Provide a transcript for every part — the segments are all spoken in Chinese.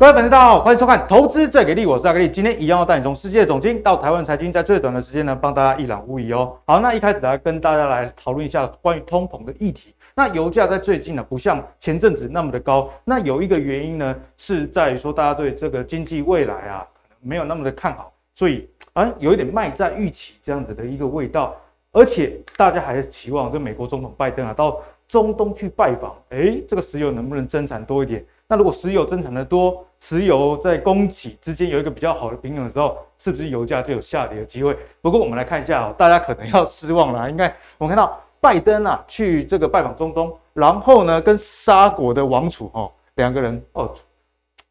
各位粉丝，大家好，欢迎收看《投资最给力》，我是阿格力。今天一样要带你从世界总经到台湾财经，在最短的时间呢，帮大家一览无遗哦。好，那一开始来跟大家来讨论一下关于通膨的议题。那油价在最近呢，不像前阵子那么的高。那有一个原因呢，是在于说大家对这个经济未来啊，可能没有那么的看好，所以啊，有一点卖在预期这样子的一个味道。而且大家还是期望这美国总统拜登啊，到中东去拜访，诶，这个石油能不能增产多一点？那如果石油增产的多，石油在供给之间有一个比较好的平衡的时候，是不是油价就有下跌的机会？不过我们来看一下哦，大家可能要失望了。应该我们看到拜登啊去这个拜访中东，然后呢跟沙国的王储哦两个人哦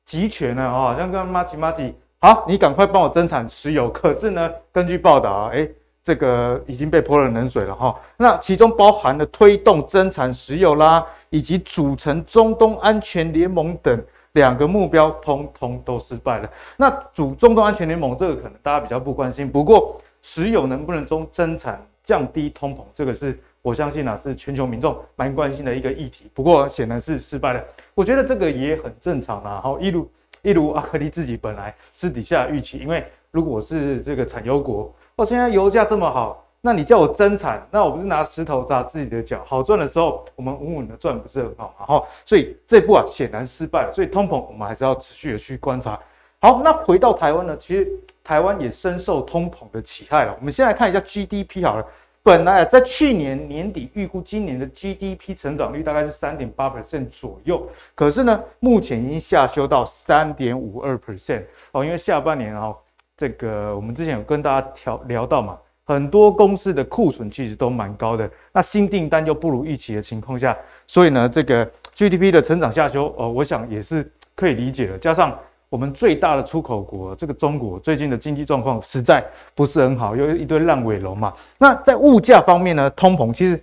集权了哦，好像跟马吉马吉，好，你赶快帮我增产石油。可是呢，根据报道啊，诶这个已经被泼了冷水了哈。那其中包含了推动增产石油啦。以及组成中东安全联盟等两个目标，通通都失败了。那组中东安全联盟这个可能大家比较不关心，不过石油能不能中增产降低通膨，这个是我相信啊是全球民众蛮关心的一个议题。不过显然是失败了，我觉得这个也很正常啊。好，一如一如阿克利自己本来私底下预期，因为如果是这个产油国，哦，现在油价这么好。那你叫我增产，那我不是拿石头砸自己的脚？好赚的时候，我们稳稳的赚，不是很好吗？哈，所以这步啊显然失败了。所以通膨我们还是要持续的去观察。好，那回到台湾呢？其实台湾也深受通膨的其害了。我们先来看一下 GDP 好了，本来在去年年底预估今年的 GDP 成长率大概是三点八 percent 左右，可是呢，目前已经下修到三点五二 percent 哦，因为下半年哦，这个我们之前有跟大家聊聊到嘛。很多公司的库存其实都蛮高的，那新订单又不如预期的情况下，所以呢，这个 GDP 的成长下修，呃，我想也是可以理解的。加上我们最大的出口国这个中国最近的经济状况实在不是很好，有一堆烂尾楼嘛。那在物价方面呢，通膨其实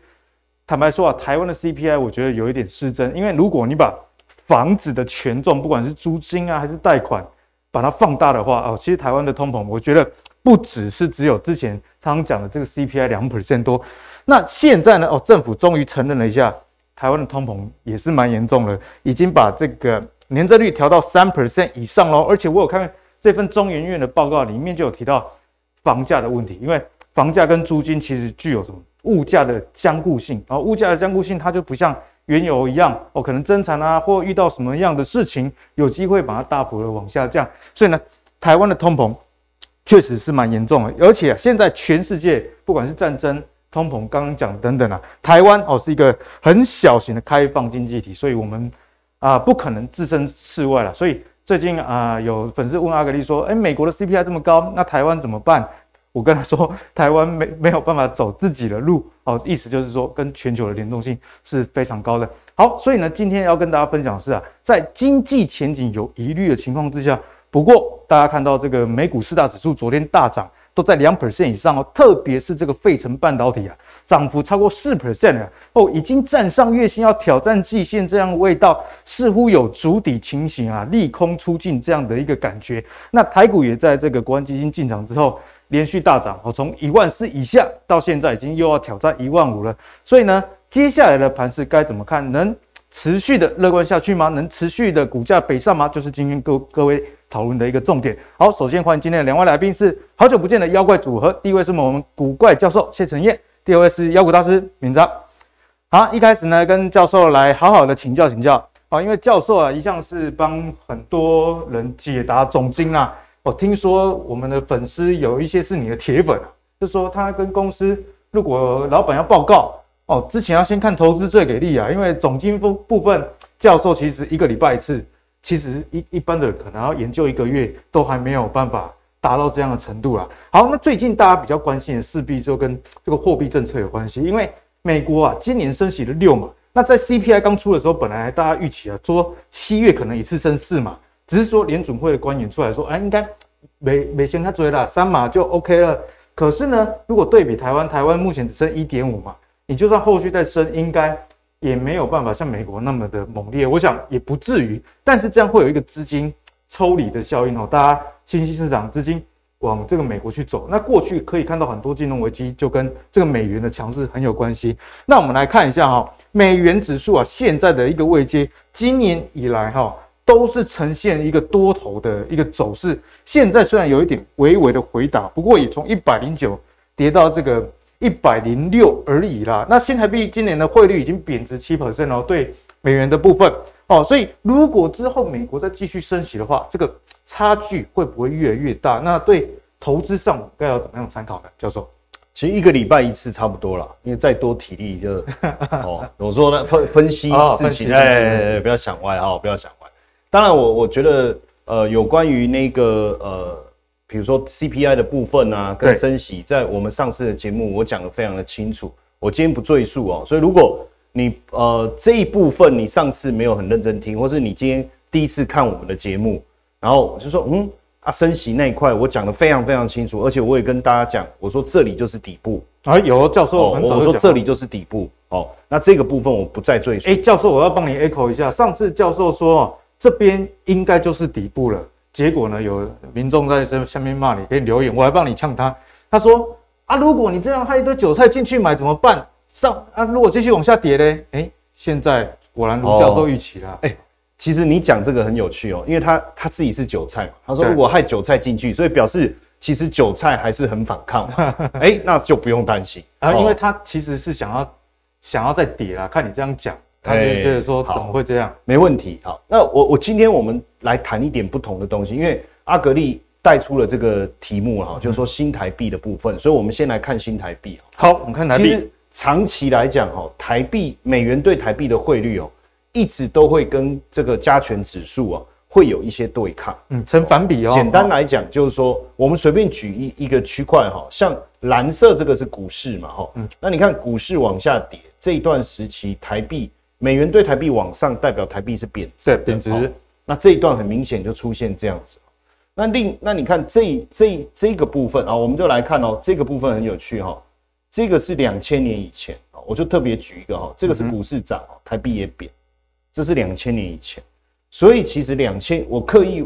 坦白说啊，台湾的 CPI 我觉得有一点失真，因为如果你把房子的权重，不管是租金啊还是贷款，把它放大的话，哦，其实台湾的通膨，我觉得。不只是只有之前常常讲的这个 CPI 两 percent 多，那现在呢？哦，政府终于承认了一下，台湾的通膨也是蛮严重的，已经把这个年增率调到三 percent 以上喽。而且我有看这份中研院的报告，里面就有提到房价的问题，因为房价跟租金其实具有什么物价的僵固性，然后物价的僵固性它就不像原油一样哦，可能增产啊，或遇到什么样的事情，有机会把它大幅的往下降。所以呢，台湾的通膨。确实是蛮严重的，而且现在全世界不管是战争、通膨，刚刚讲等等啊，台湾哦是一个很小型的开放经济体，所以我们啊不可能置身事外了。所以最近啊有粉丝问阿格力说，诶，美国的 CPI 这么高，那台湾怎么办？我跟他说，台湾没没有办法走自己的路哦，意思就是说跟全球的联动性是非常高的。好，所以呢今天要跟大家分享的是啊，在经济前景有疑虑的情况之下。不过，大家看到这个美股四大指数昨天大涨，都在两 percent 以上哦。特别是这个费城半导体啊，涨幅超过四 percent 啊，哦，已经站上月线要挑战季线这样的味道，似乎有筑底情形啊，利空出尽这样的一个感觉。那台股也在这个国安基金进场之后，连续大涨哦，从一万四以下到现在已经又要挑战一万五了。所以呢，接下来的盘势该怎么看？能持续的乐观下去吗？能持续的股价北上吗？就是今天各各位。讨论的一个重点。好，首先欢迎今天的两位来宾，是好久不见的妖怪组合。第一位是我们古怪教授谢承彦，第二位是妖股大师明彰。好，一开始呢，跟教授来好好的请教请教啊，因为教授啊一向是帮很多人解答总经啊。我听说我们的粉丝有一些是你的铁粉，就说他跟公司如果老板要报告哦，之前要先看投资最给力啊，因为总经部部分教授其实一个礼拜一次。其实一一般的可能要研究一个月都还没有办法达到这样的程度啦。好，那最近大家比较关心的势必就跟这个货币政策有关系，因为美国啊今年升息了六嘛，那在 CPI 刚出的时候，本来大家预期啊说七月可能一次升四嘛，只是说联准会的官员出来说，哎，应该没没先他追了三码就 OK 了。可是呢，如果对比台湾，台湾目前只剩一点五嘛，你就算后续再升，应该。也没有办法像美国那么的猛烈，我想也不至于，但是这样会有一个资金抽离的效应哦，大家新兴市场资金往这个美国去走，那过去可以看到很多金融危机就跟这个美元的强势很有关系。那我们来看一下哈，美元指数啊现在的一个位阶，今年以来哈都是呈现一个多头的一个走势。现在虽然有一点微微的回档，不过也从一百零九跌到这个一百零六而已啦。那新台币今年的汇率已经贬值七 percent 哦，对美元的部分哦，所以如果之后美国再继续升息的话，这个差距会不会越来越大？那对投资上该要怎么样参考呢？教授？其实一个礼拜一次差不多了，因为再多体力就 哦。我说呢，分分析事情，哎、欸，不要想歪啊，不要想歪。当然我，我我觉得呃，有关于那个呃，比如说 CPI 的部分啊，跟升息，在我们上次的节目我讲得非常的清楚，我今天不赘述哦。所以如果你呃这一部分你上次没有很认真听，或是你今天第一次看我们的节目，然后我就说嗯。啊，升息那一块我讲得非常非常清楚，而且我也跟大家讲，我说这里就是底部啊。有教授，我说这里就是底部哦。那这个部分我不再赘述。哎，教授，我要帮你 echo 一下，上次教授说这边应该就是底部了，结果呢，有民众在这下面骂你，给你留言，我还帮你呛他。他说啊，如果你这样害一堆韭菜进去买怎么办？上啊，如果继续往下跌呢？哎，现在果然如教授预期了，哎。其实你讲这个很有趣哦，因为他他自己是韭菜嘛，他说如果害韭菜进去，所以表示其实韭菜还是很反抗，哎，那就不用担心啊，因为他其实是想要想要再跌啦，看你这样讲，他就觉得说怎么会这样？没问题，好，那我我今天我们来谈一点不同的东西，因为阿格力带出了这个题目哈，就是说新台币的部分，所以我们先来看新台币。好，我们看台币。其实长期来讲哈，台币美元对台币的汇率哦。一直都会跟这个加权指数啊，会有一些对抗，嗯，成反比哦。简单来讲，就是说，我们随便举一一个区块哈，像蓝色这个是股市嘛，哈，嗯，那你看股市往下跌这一段时期，台币美元对台币往上，代表台币是贬值，对，贬值。那这一段很明显就出现这样子。那另那你看这这这个部分啊，我们就来看哦，这个部分很有趣哈，这个是两千年以前啊，我就特别举一个哈，这个是股市涨，台币也贬。这是两千年以前，所以其实两千我刻意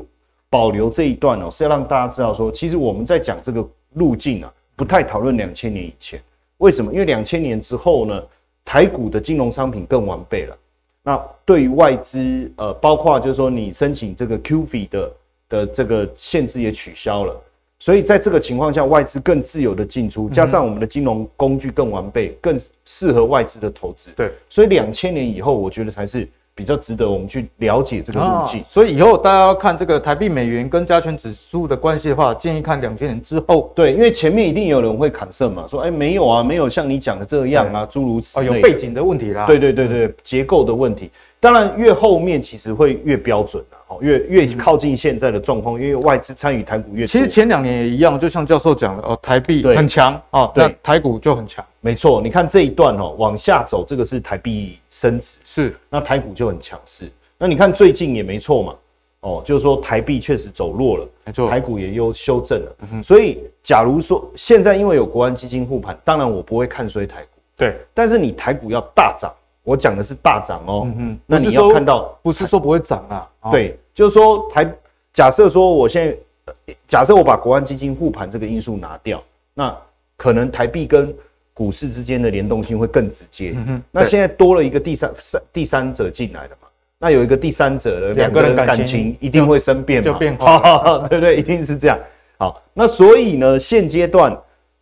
保留这一段哦，是要让大家知道说，其实我们在讲这个路径啊，不太讨论两千年以前。为什么？因为两千年之后呢，台股的金融商品更完备了。那对于外资，呃，包括就是说你申请这个 QF 的的这个限制也取消了，所以在这个情况下，外资更自由的进出，加上我们的金融工具更完备，更适合外资的投资。对，所以两千年以后，我觉得才是。比较值得我们去了解这个路径，所以以后大家要看这个台币美元跟加权指数的关系的话，建议看两千年之后。对，因为前面一定有人会砍色嘛，说哎没有啊，没有像你讲的这样啊，诸如此类。有背景的问题啦。对对对对，结构的问题。当然越后面其实会越标准的。越越靠近现在的状况，因为外资参与台股越。其实前两年也一样，就像教授讲的哦，台币很强哦，那台股就很强。没错，你看这一段哦，往下走，这个是台币升值，是那台股就很强势。那你看最近也没错嘛，哦，就是说台币确实走弱了，没错，台股也又修正了。所以假如说现在因为有国安基金护盘，当然我不会看衰台股，对，但是你台股要大涨。我讲的是大涨哦，嗯哼，那你要看到不是说不会涨啊，对，就是说台假设说我现在假设我把国安基金护盘这个因素拿掉，那可能台币跟股市之间的联动性会更直接。嗯哼，那现在多了一个第三三第三者进来了嘛，那有一个第三者的两个人感情一定会生变嘛，就变化，对不对？一定是这样。好，那所以呢，现阶段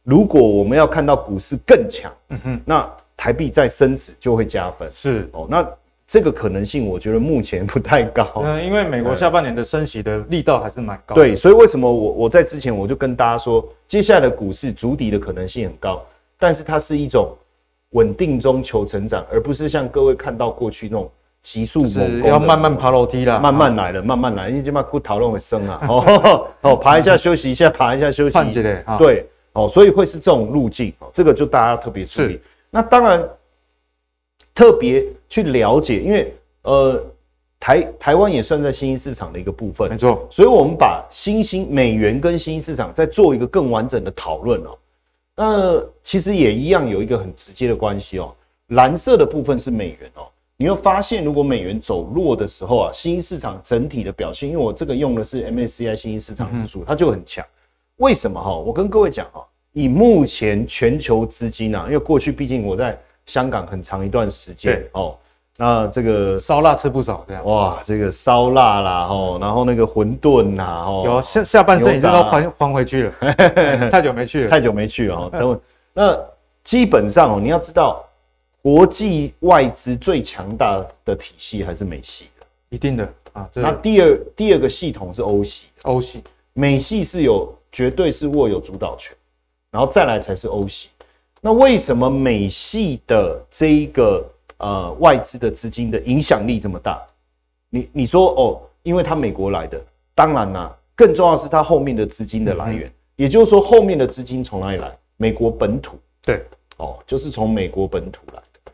如果我们要看到股市更强，嗯哼，那。台币再升值就会加分，是哦。那这个可能性，我觉得目前不太高。嗯，因为美国下半年的升息的力道还是蛮高。对，所以为什么我我在之前我就跟大家说，接下来的股市筑底的可能性很高，但是它是一种稳定中求成长，而不是像各位看到过去那种急速猛攻，要慢慢爬楼梯啦，慢慢来了，慢慢来，因为这嘛不讨论会升啊。哦哦，爬一下休息一下，爬一下休息。对，哦，所以会是这种路径，这个就大家特别注意。那当然，特别去了解，因为呃，台台湾也算在新兴市场的一个部分，没错。所以我们把新兴美元跟新兴市场再做一个更完整的讨论哦。那其实也一样有一个很直接的关系哦。蓝色的部分是美元哦，你会发现如果美元走弱的时候啊，新兴市场整体的表现，因为我这个用的是 MSCI 新兴市场指数，它就很强。为什么哈？我跟各位讲哈。以目前全球资金啊，因为过去毕竟我在香港很长一段时间哦，那这个烧腊吃不少，这样哇，这个烧腊啦，哦，然后那个馄饨呐，哦，有下下半身已经都还还回去了，太久没去了，太久没去了哦。等会，那基本上哦，你要知道，国际外资最强大的体系还是美系的，一定的啊。那第二第二个系统是欧系，欧系，美系是有绝对是握有主导权，然后再来才是欧系。那为什么美系的这一个？呃，外资的资金的影响力这么大，你你说哦，因为他美国来的，当然啦、啊，更重要的是他后面的资金的来源，嗯、也就是说后面的资金从哪里来？美国本土，对，哦，就是从美国本土来的。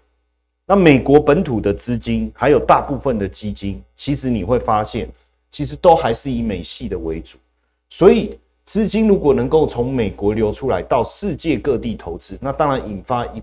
那美国本土的资金，还有大部分的基金，其实你会发现，其实都还是以美系的为主。所以资金如果能够从美国流出来到世界各地投资，那当然引发一。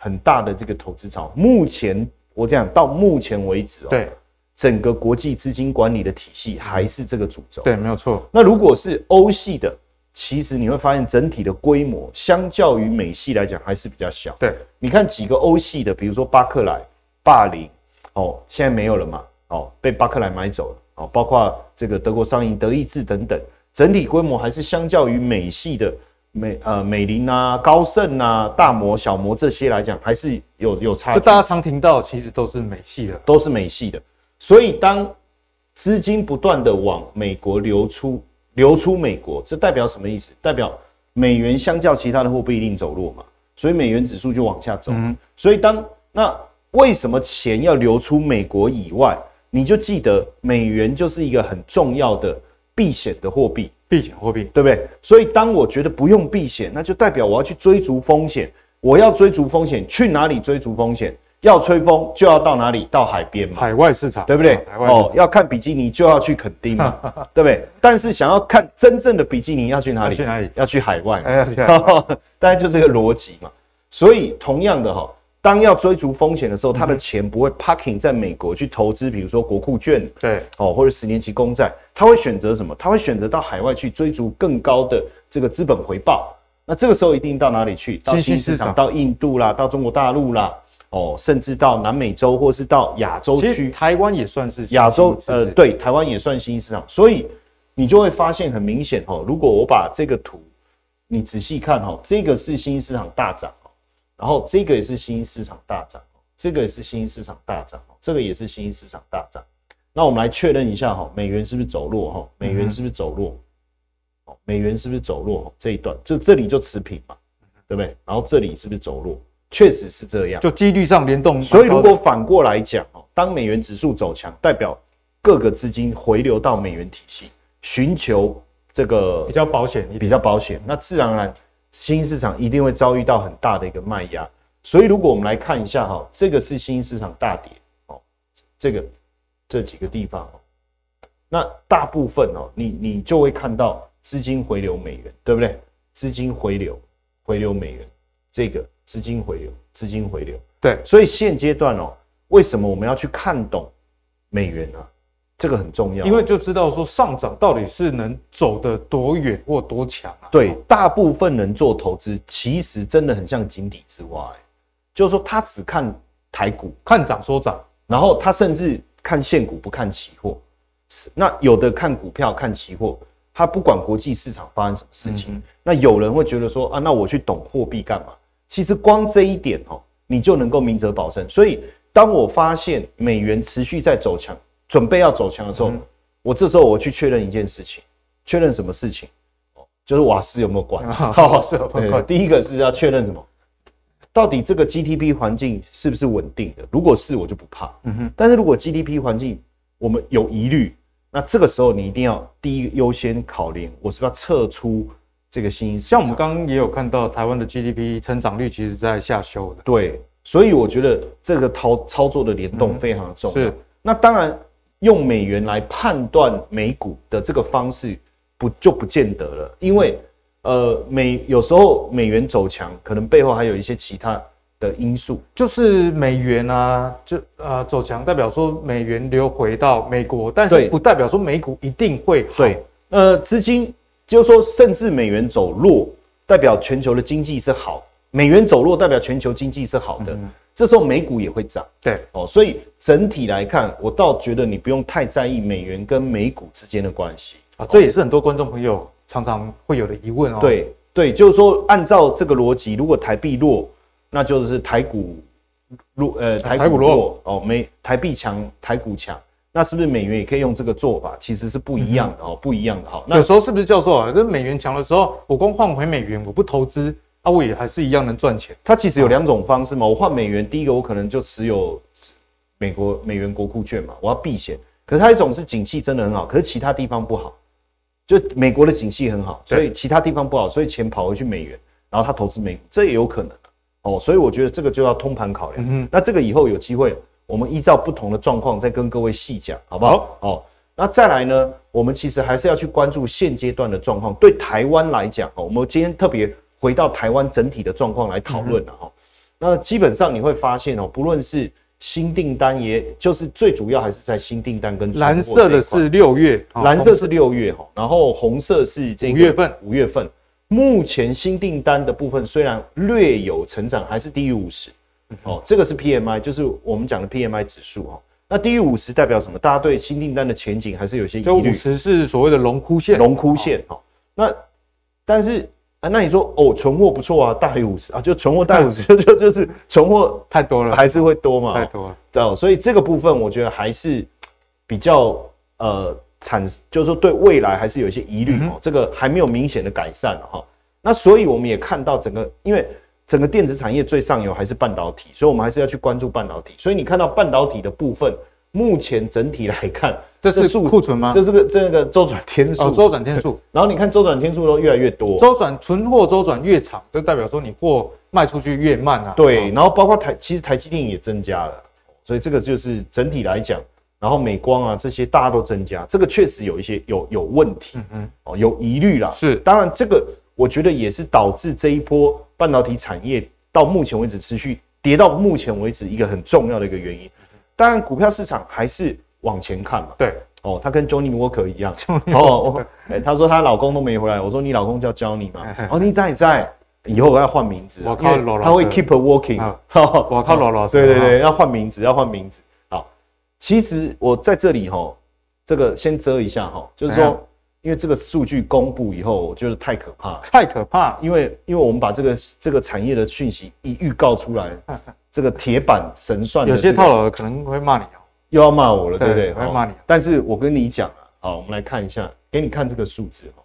很大的这个投资潮，目前我讲到目前为止哦，对，整个国际资金管理的体系还是这个主轴，对，没有错。那如果是欧系的，其实你会发现整体的规模相较于美系来讲还是比较小。对，你看几个欧系的，比如说巴克莱、霸凌，哦，现在没有了嘛，哦，被巴克莱买走了，哦，包括这个德国商银、德意志等等，整体规模还是相较于美系的。美呃美林啊、高盛啊、大摩、小摩这些来讲，还是有有差距。就大家常听到，其实都是美系的，都是美系的。所以当资金不断的往美国流出，流出美国，这代表什么意思？代表美元相较其他的货币一定走弱嘛，所以美元指数就往下走。嗯、所以当那为什么钱要流出美国以外，你就记得美元就是一个很重要的避险的货币。避险货币，对不对？所以当我觉得不用避险，那就代表我要去追逐风险。我要追逐风险，去哪里追逐风险？要吹风就要到哪里？到海边嘛，海外市场，对不对？海外哦，要看比基尼就要去垦丁嘛，对不对？但是想要看真正的比基尼，要去哪里？去哪里？要去海外。哎，大概就这个逻辑嘛。所以同样的哈。当要追逐风险的时候，他的钱不会 parking 在美国去投资，比如说国库券，对，哦，或者十年期公债，他会选择什么？他会选择到海外去追逐更高的这个资本回报。那这个时候一定到哪里去？到新兴市场，到印度啦，到中国大陆啦，哦，甚至到南美洲，或是到亚洲区。台湾也算是亚洲，呃，对，台湾也算新兴市场。所以你就会发现很明显哦，如果我把这个图你仔细看哈，这个是新兴市场大涨。然后这个也是新兴市场大涨，这个也是新兴市场大涨，这个也是新兴市场大涨。那我们来确认一下哈，美元是不是走弱哈？美元是不是走弱？哦，美元是不是走弱？这一段就这里就持平嘛，对不对？然后这里是不是走弱？确实是这样，就几率上联动。所以如果反过来讲哦，当美元指数走强，代表各个资金回流到美元体系，寻求这个比较保险，比较保险，那自然而然。新兴市场一定会遭遇到很大的一个卖压，所以如果我们来看一下哈，这个是新兴市场大跌哦，这个这几个地方哦，那大部分哦，你你就会看到资金回流美元，对不对？资金回流，回流美元，这个资金回流，资金回流，对，所以现阶段哦，为什么我们要去看懂美元呢？这个很重要，因为就知道说上涨到底是能走得多远或多强啊。对，大部分人做投资，其实真的很像井底之蛙，就是说他只看台股，看涨说涨，然后他甚至看现股不看期货。那有的看股票看期货，他不管国际市场发生什么事情。嗯、那有人会觉得说啊，那我去懂货币干嘛？其实光这一点哦，你就能够明哲保身。所以当我发现美元持续在走强。准备要走强的时候，嗯、我这时候我去确认一件事情，确认什么事情？就是瓦斯有没有关？好，是有关。第一个是要确认什么？到底这个 GDP 环境是不是稳定的？如果是，我就不怕。嗯哼。但是如果 GDP 环境我们有疑虑，那这个时候你一定要第一优先考量，我是不是要撤出这个新兴市场？像我们刚刚也有看到，台湾的 GDP 成长率其实在下修的。对，所以我觉得这个操操作的联动非常重要。嗯、是。那当然。用美元来判断美股的这个方式不就不见得了，因为呃美有时候美元走强，可能背后还有一些其他的因素，就是美元啊，就啊、呃、走强代表说美元流回到美国，但是不代表说美股一定会好。对，呃资金就是说，甚至美元走弱，代表全球的经济是好，美元走弱代表全球经济是好的。嗯这时候美股也会涨。对哦，所以整体来看，我倒觉得你不用太在意美元跟美股之间的关系啊，这也是很多观众朋友常常会有的疑问哦。对对，就是说按照这个逻辑，如果台币弱，那就是台股弱，呃，台股弱哦，美台币强，台股强。那是不是美元也可以用这个做法？其实是不一样的哦，不一样的哈。那有时候是不是教授啊？这美元强的时候，我光换回美元，我不投资啊，我也还是一样能赚钱。它其实有两种方式嘛。我换美元，第一个我可能就持有美国美元国库券嘛，我要避险。可是它一种是景气真的很好，可是其他地方不好。就美国的景气很好，所以其他地方不好，所以钱跑回去美元，然后他投资美股，这也有可能哦。所以我觉得这个就要通盘考量。嗯，那这个以后有机会。我们依照不同的状况再跟各位细讲，好不好？好、哦，那再来呢？我们其实还是要去关注现阶段的状况。对台湾来讲，哦，我们今天特别回到台湾整体的状况来讨论了哈。那基本上你会发现哦，不论是新订单，也就是最主要还是在新订单跟蓝色的是六月，蓝色是六月哈，然后红色是这个五月份，五月份。目前新订单的部分虽然略有成长，还是低于五十。哦，这个是 PMI，就是我们讲的 PMI 指数哦。那低于五十代表什么？大家对新订单的前景还是有些疑虑。这五十是所谓的龙枯线，龙枯线。哈，那但是啊，那你说哦，存货不错啊，大于五十啊，就存货大于五十，就 就就是存货太多了，还是会多嘛？太多了。对，所以这个部分我觉得还是比较呃产，就是说对未来还是有一些疑虑哦。这个还没有明显的改善哈。那所以我们也看到整个因为。整个电子产业最上游还是半导体，所以我们还是要去关注半导体。所以你看到半导体的部分，目前整体来看，这是库存吗？这是个这个周转天数，哦，周转天数。然后你看周转天数都越来越多，周转存货周转越长，就代表说你货卖出去越慢啊。对，然后包括台，其实台积电也增加了，所以这个就是整体来讲，然后美光啊这些大家都增加，这个确实有一些有有问题，嗯嗯，哦，有疑虑啦。是，当然这个。我觉得也是导致这一波半导体产业到目前为止持续跌到目前为止一个很重要的一个原因。当然，股票市场还是往前看嘛。对，哦，他跟 Johnny Walker 一样。哦，哎，他说她老公都没回来。我说你老公叫 Johnny 嘛。哦，你在在，以后我要换名字。我靠，他会 keep walking。我靠，老老师。对对对，要换名字，要换名字。好，其实我在这里哈，这个先遮一下哈，就是说。因为这个数据公布以后，我觉得太可怕，太可怕。因为因为我们把这个这个产业的讯息一预告出来，这个铁板神算、这个，有些套牢可能会骂你哦，又要骂我了，对不对？会骂你。但是我跟你讲啊，好，我们来看一下，给你看这个数字哦。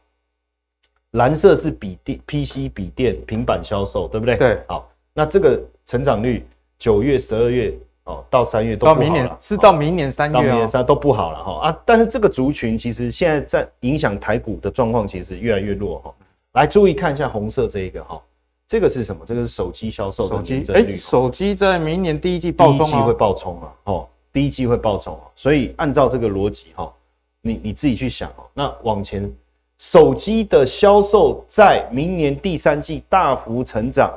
蓝色是笔电、PC、笔电、平板销售，对不对？对。好，那这个成长率，九月、十二月。哦，到三月都到明年是到明年三月，哦，到明年三都不好了哈啊！但是这个族群其实现在在影响台股的状况，其实越来越弱哈。来注意看一下红色这一个哈，这个是什么？这个是手机销售的年增率。手机在明年第一季爆冲，第一季会爆冲啊！哦，第一季会爆冲，所以按照这个逻辑哈，你你自己去想哦。那往前，手机的销售在明年第三季大幅成长，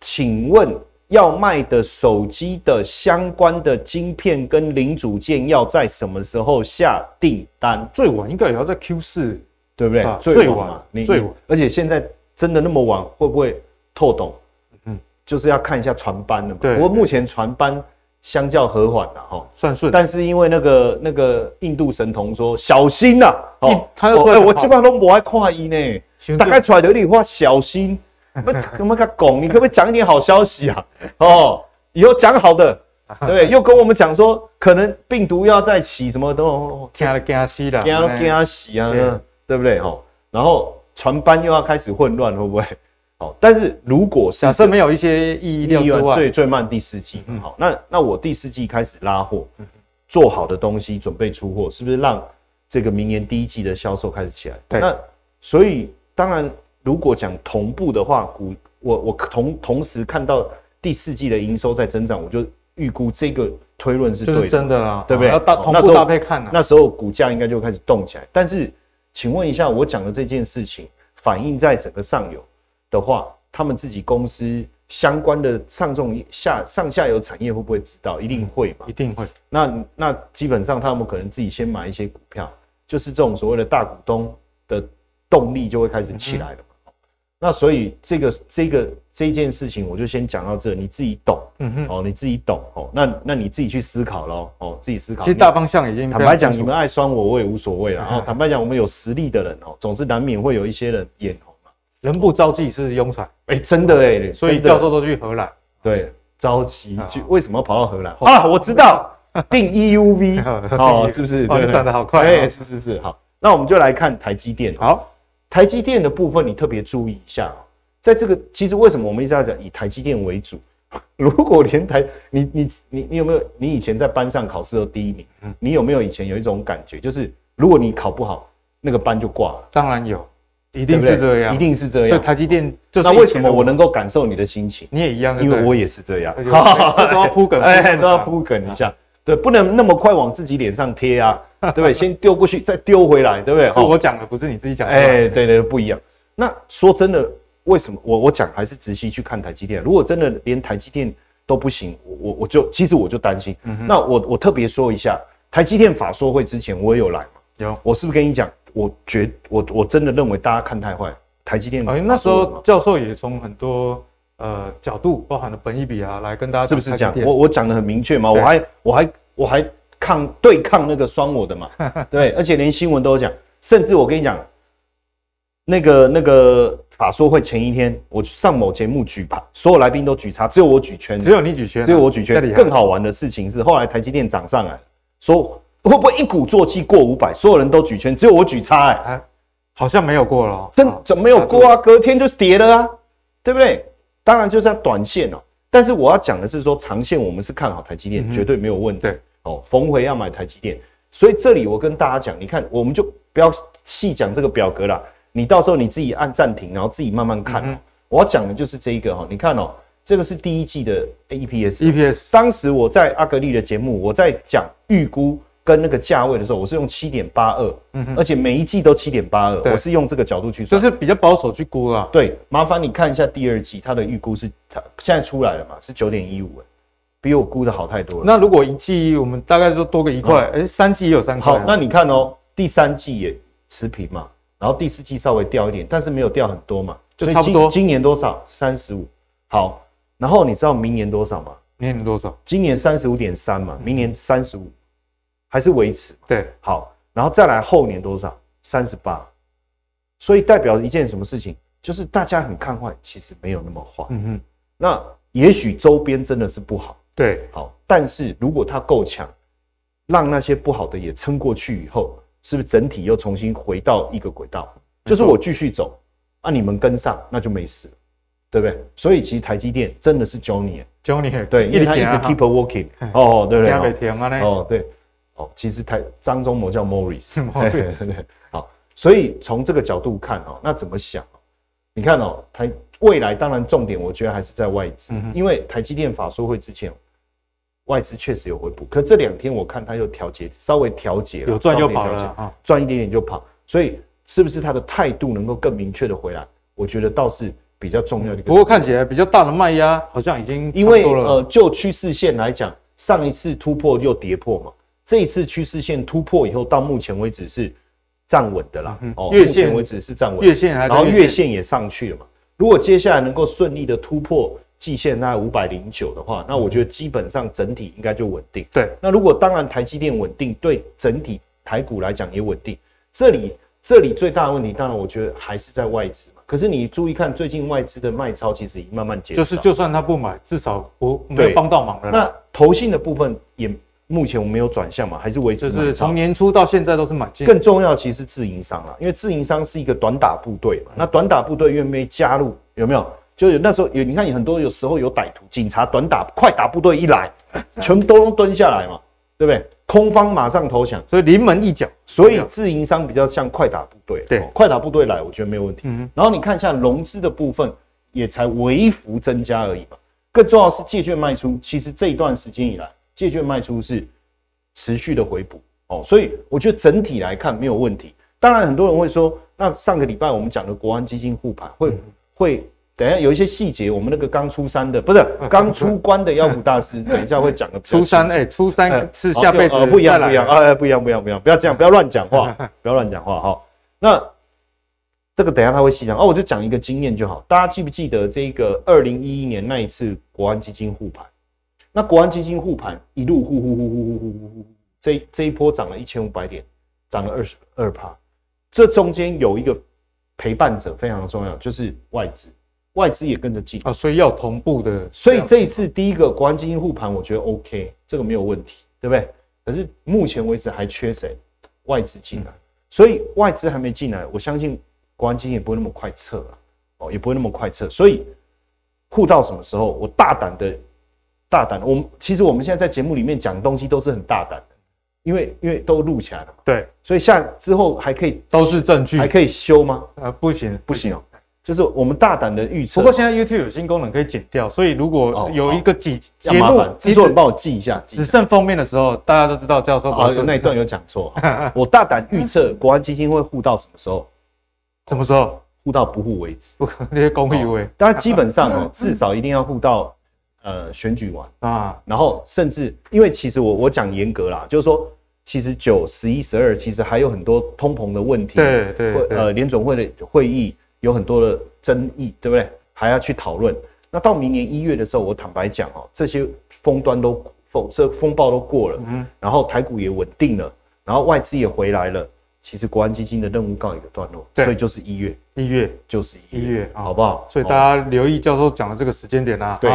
请问？要卖的手机的相关的晶片跟零组件要在什么时候下订单？最晚应该也要在 Q 四，对不对？啊、最晚你，最晚。而且现在真的那么晚，会不会透懂？嗯，就是要看一下船班的嘛。对。不过目前船班相较和缓了哈，算顺。但是因为那个那个印度神童说小心呐、啊，哦，他说、欸、我基本上都不爱看伊呢，大概出来的有点话小心。不，怎么个拱？你可不可以讲一点好消息啊？哦，以后讲好的，对？又跟我们讲说，可能病毒要再起什么都惊了惊死了，惊了惊死啊，对不对？哦，然后船班又要开始混乱，会不会？哦，但是如果是假设没有一些意义之外，最最慢第四季，嗯，好，那那我第四季开始拉货，做好的东西准备出货，是不是让这个明年第一季的销售开始起来？对，那所以当然。如果讲同步的话，股我我同同时看到第四季的营收在增长，我就预估这个推论是对的，就是真的啦，对不对？要搭同步搭配看，那时候股价应该就开始动起来。但是，请问一下，我讲的这件事情反映在整个上游的话，他们自己公司相关的上中下上下游产业会不会知道？一定会嘛？一定会。那那基本上他们可能自己先买一些股票，就是这种所谓的大股东的动力就会开始起来了。那所以这个这个这件事情，我就先讲到这，你自己懂，嗯哼，哦，你自己懂，哦，那那你自己去思考喽，哦，自己思考。其实大方向已经坦白讲，你们爱酸我，我也无所谓了。然后坦白讲，我们有实力的人哦，总是难免会有一些人眼红嘛。人不着急是庸才，哎，真的哎，所以教授都去荷兰。对，着急去，为什么要跑到荷兰啊？我知道，定 EUV 哦，是不是？对，转得好快。哎，是是是，好，那我们就来看台积电。好。台积电的部分，你特别注意一下，在这个其实为什么我们一直要讲以台积电为主？如果连台你你你你有没有你以前在班上考试都第一名？你有没有以前有一种感觉，就是如果你考不好，那个班就挂了？当然有，一定是这样，一定是这样。所以台积电就是那为什么我能够感受你的心情？你也一样，因为我也是这样，都要铺梗，哎，都要铺梗一下，对，不能那么快往自己脸上贴啊。对不对？先丢过去，再丢回来，对不对？是我讲的，不是你自己讲的。哎，对对，不一样。那说真的，为什么我我讲还是仔细去看台积电？如果真的连台积电都不行，我我我就其实我就担心。嗯、那我我特别说一下，台积电法说会之前我也有来嘛？有。我是不是跟你讲？我觉我我真的认为大家看太坏，台积电。哎，那时候教授也从很多呃角度，包含了本益比啊，来跟大家是不是讲？我我讲的很明确嘛？我还我还我还。抗对抗那个双我的嘛，对，而且连新闻都有讲，甚至我跟你讲，那个那个法说会前一天，我上某节目举牌，所有来宾都举叉，只有我举圈，只有你举圈，只有我举圈。更好玩的事情是，后来台积电涨上来，说会不会一鼓作气过五百，所有人都举圈，只有我举叉，哎，好像没有过了，真怎么没有过啊？隔天就跌了啊，对不对？当然就是短线哦，但是我要讲的是说，长线我们是看好台积电，绝对没有问题。哦，逢回要买台积电，所以这里我跟大家讲，你看，我们就不要细讲这个表格了，你到时候你自己按暂停，然后自己慢慢看。嗯、我要讲的就是这一个哈，你看哦，这个是第一季的 EPS，EPS，当时我在阿格力的节目，我在讲预估跟那个价位的时候，我是用七点八二，而且每一季都七点八二，我是用这个角度去算，就是比较保守去估啊。对，麻烦你看一下第二季它的预估是，它现在出来了嘛，是九点一五比我估的好太多了。那如果一季我们大概就多个一块，哎，三季也有三块。好，那你看哦，第三季也持平嘛，然后第四季稍微掉一点，但是没有掉很多嘛，就差不多。今年多少？三十五。好，然后你知道明年多少吗？明年多少？今年三十五点三嘛，明年三十五，还是维持？对。好，然后再来后年多少？三十八。所以代表一件什么事情？就是大家很看坏，其实没有那么坏。嗯哼。那也许周边真的是不好。对，好，但是如果它够强，让那些不好的也撑过去以后，是不是整体又重新回到一个轨道？就是我继续走，啊，你们跟上，那就没事了，对不对？所以其实台积电真的是 Johnny，Johnny，对，因为他一直 keep working，哦，对不对？哦，对，哦，其实台张忠谋叫 Morris，Morris，好，所以从这个角度看哦，那怎么想？你看哦，台未来当然重点，我觉得还是在外资，嗯、因为台积电法说会之前。外资确实有回补，可这两天我看它又调节，稍微调节了，有赚就跑了，赚一点点就跑，所以是不是它的态度能够更明确的回来？我觉得倒是比较重要的。不过看起来比较大的卖压好像已经因为呃，就趋势线来讲，上一次突破又跌破嘛，这一次趋势线突破以后，到目前为止是站稳的啦。哦，月线为止是站稳，月线还，然后月线也上去了嘛。如果接下来能够顺利的突破。季线那五百零九的话，那我觉得基本上整体应该就稳定。对，那如果当然台积电稳定，对整体台股来讲也稳定。这里这里最大的问题，当然我觉得还是在外资嘛。可是你注意看，最近外资的卖超其实已经慢慢减少。就是就算他不买，至少不没有帮到忙了。那投信的部分也目前我们没有转向嘛，还是维持。就是从年初到现在都是买进。更重要其实是自营商啦，因为自营商是一个短打部队嘛。那短打部队愿不愿意加入？有没有？就有那时候有，你看有很多有时候有歹徒、警察短打、快打部队一来，全部都蹲下来嘛，对不对？空方马上投降，所以临门一脚。所以自营商比较像快打部队，对，快打部队来，我觉得没有问题。嗯。然后你看一下融资的部分，也才微幅增加而已嘛。更重要的是借券卖出，其实这一段时间以来，借券卖出是持续的回补哦，所以我觉得整体来看没有问题。当然很多人会说，那上个礼拜我们讲的国安基金护盘会会。等一下有一些细节，我们那个刚出山的不是刚出关的妖股大师，等一下会讲的。初三哎，出山是下辈子不一样不一样哎，不一样不一样不一样，不要这样，不要乱讲话，不要乱讲话哈。那这个等一下他会细讲哦，我就讲一个经验就好。大家记不记得这个二零一一年那一次国安基金护盘？那国安基金护盘一路呼呼呼呼呼呼呼呼，这这一波涨了一千五百点，涨了二十二趴。这中间有一个陪伴者非常重要，就是外资，外资也跟着进啊，所以要同步的。所以这一次第一个国安基金护盘，我觉得 OK，这个没有问题，对不对？可是目前为止还缺谁？外资进来，所以外资还没进来，我相信。国安基金也不会那么快撤了，哦，也不会那么快撤，所以护到什么时候？我大胆的，大胆的，我们其实我们现在在节目里面讲东西都是很大胆的，因为因为都录起来了嘛。对，所以像之后还可以都是证据，还可以修吗？呃，不行，不行哦，就是我们大胆的预测。不过现在 YouTube 有新功能可以剪掉，所以如果有一个几节目制作人帮我记一下，只剩封面的时候，大家都知道教授好像那一段 有讲错。我大胆预测国安基金会护到什么时候？什么时候护到不护为止？不可能那些公益位，但基本上哦，至少一定要护到呃选举完啊，然后甚至因为其实我我讲严格啦，就是说其实九十一十二其实还有很多通膨的问题，对对，呃联总会的会议有很多的争议，对不对？还要去讨论。那到明年一月的时候，我坦白讲哦，这些风端都风这风暴都过了，嗯，然后台股也稳定了，然后外资也回来了。其实国安基金的任务告一个段落，所以就是一月，一月就是一月，月好不好？所以大家留意教授讲的这个时间点啊。对，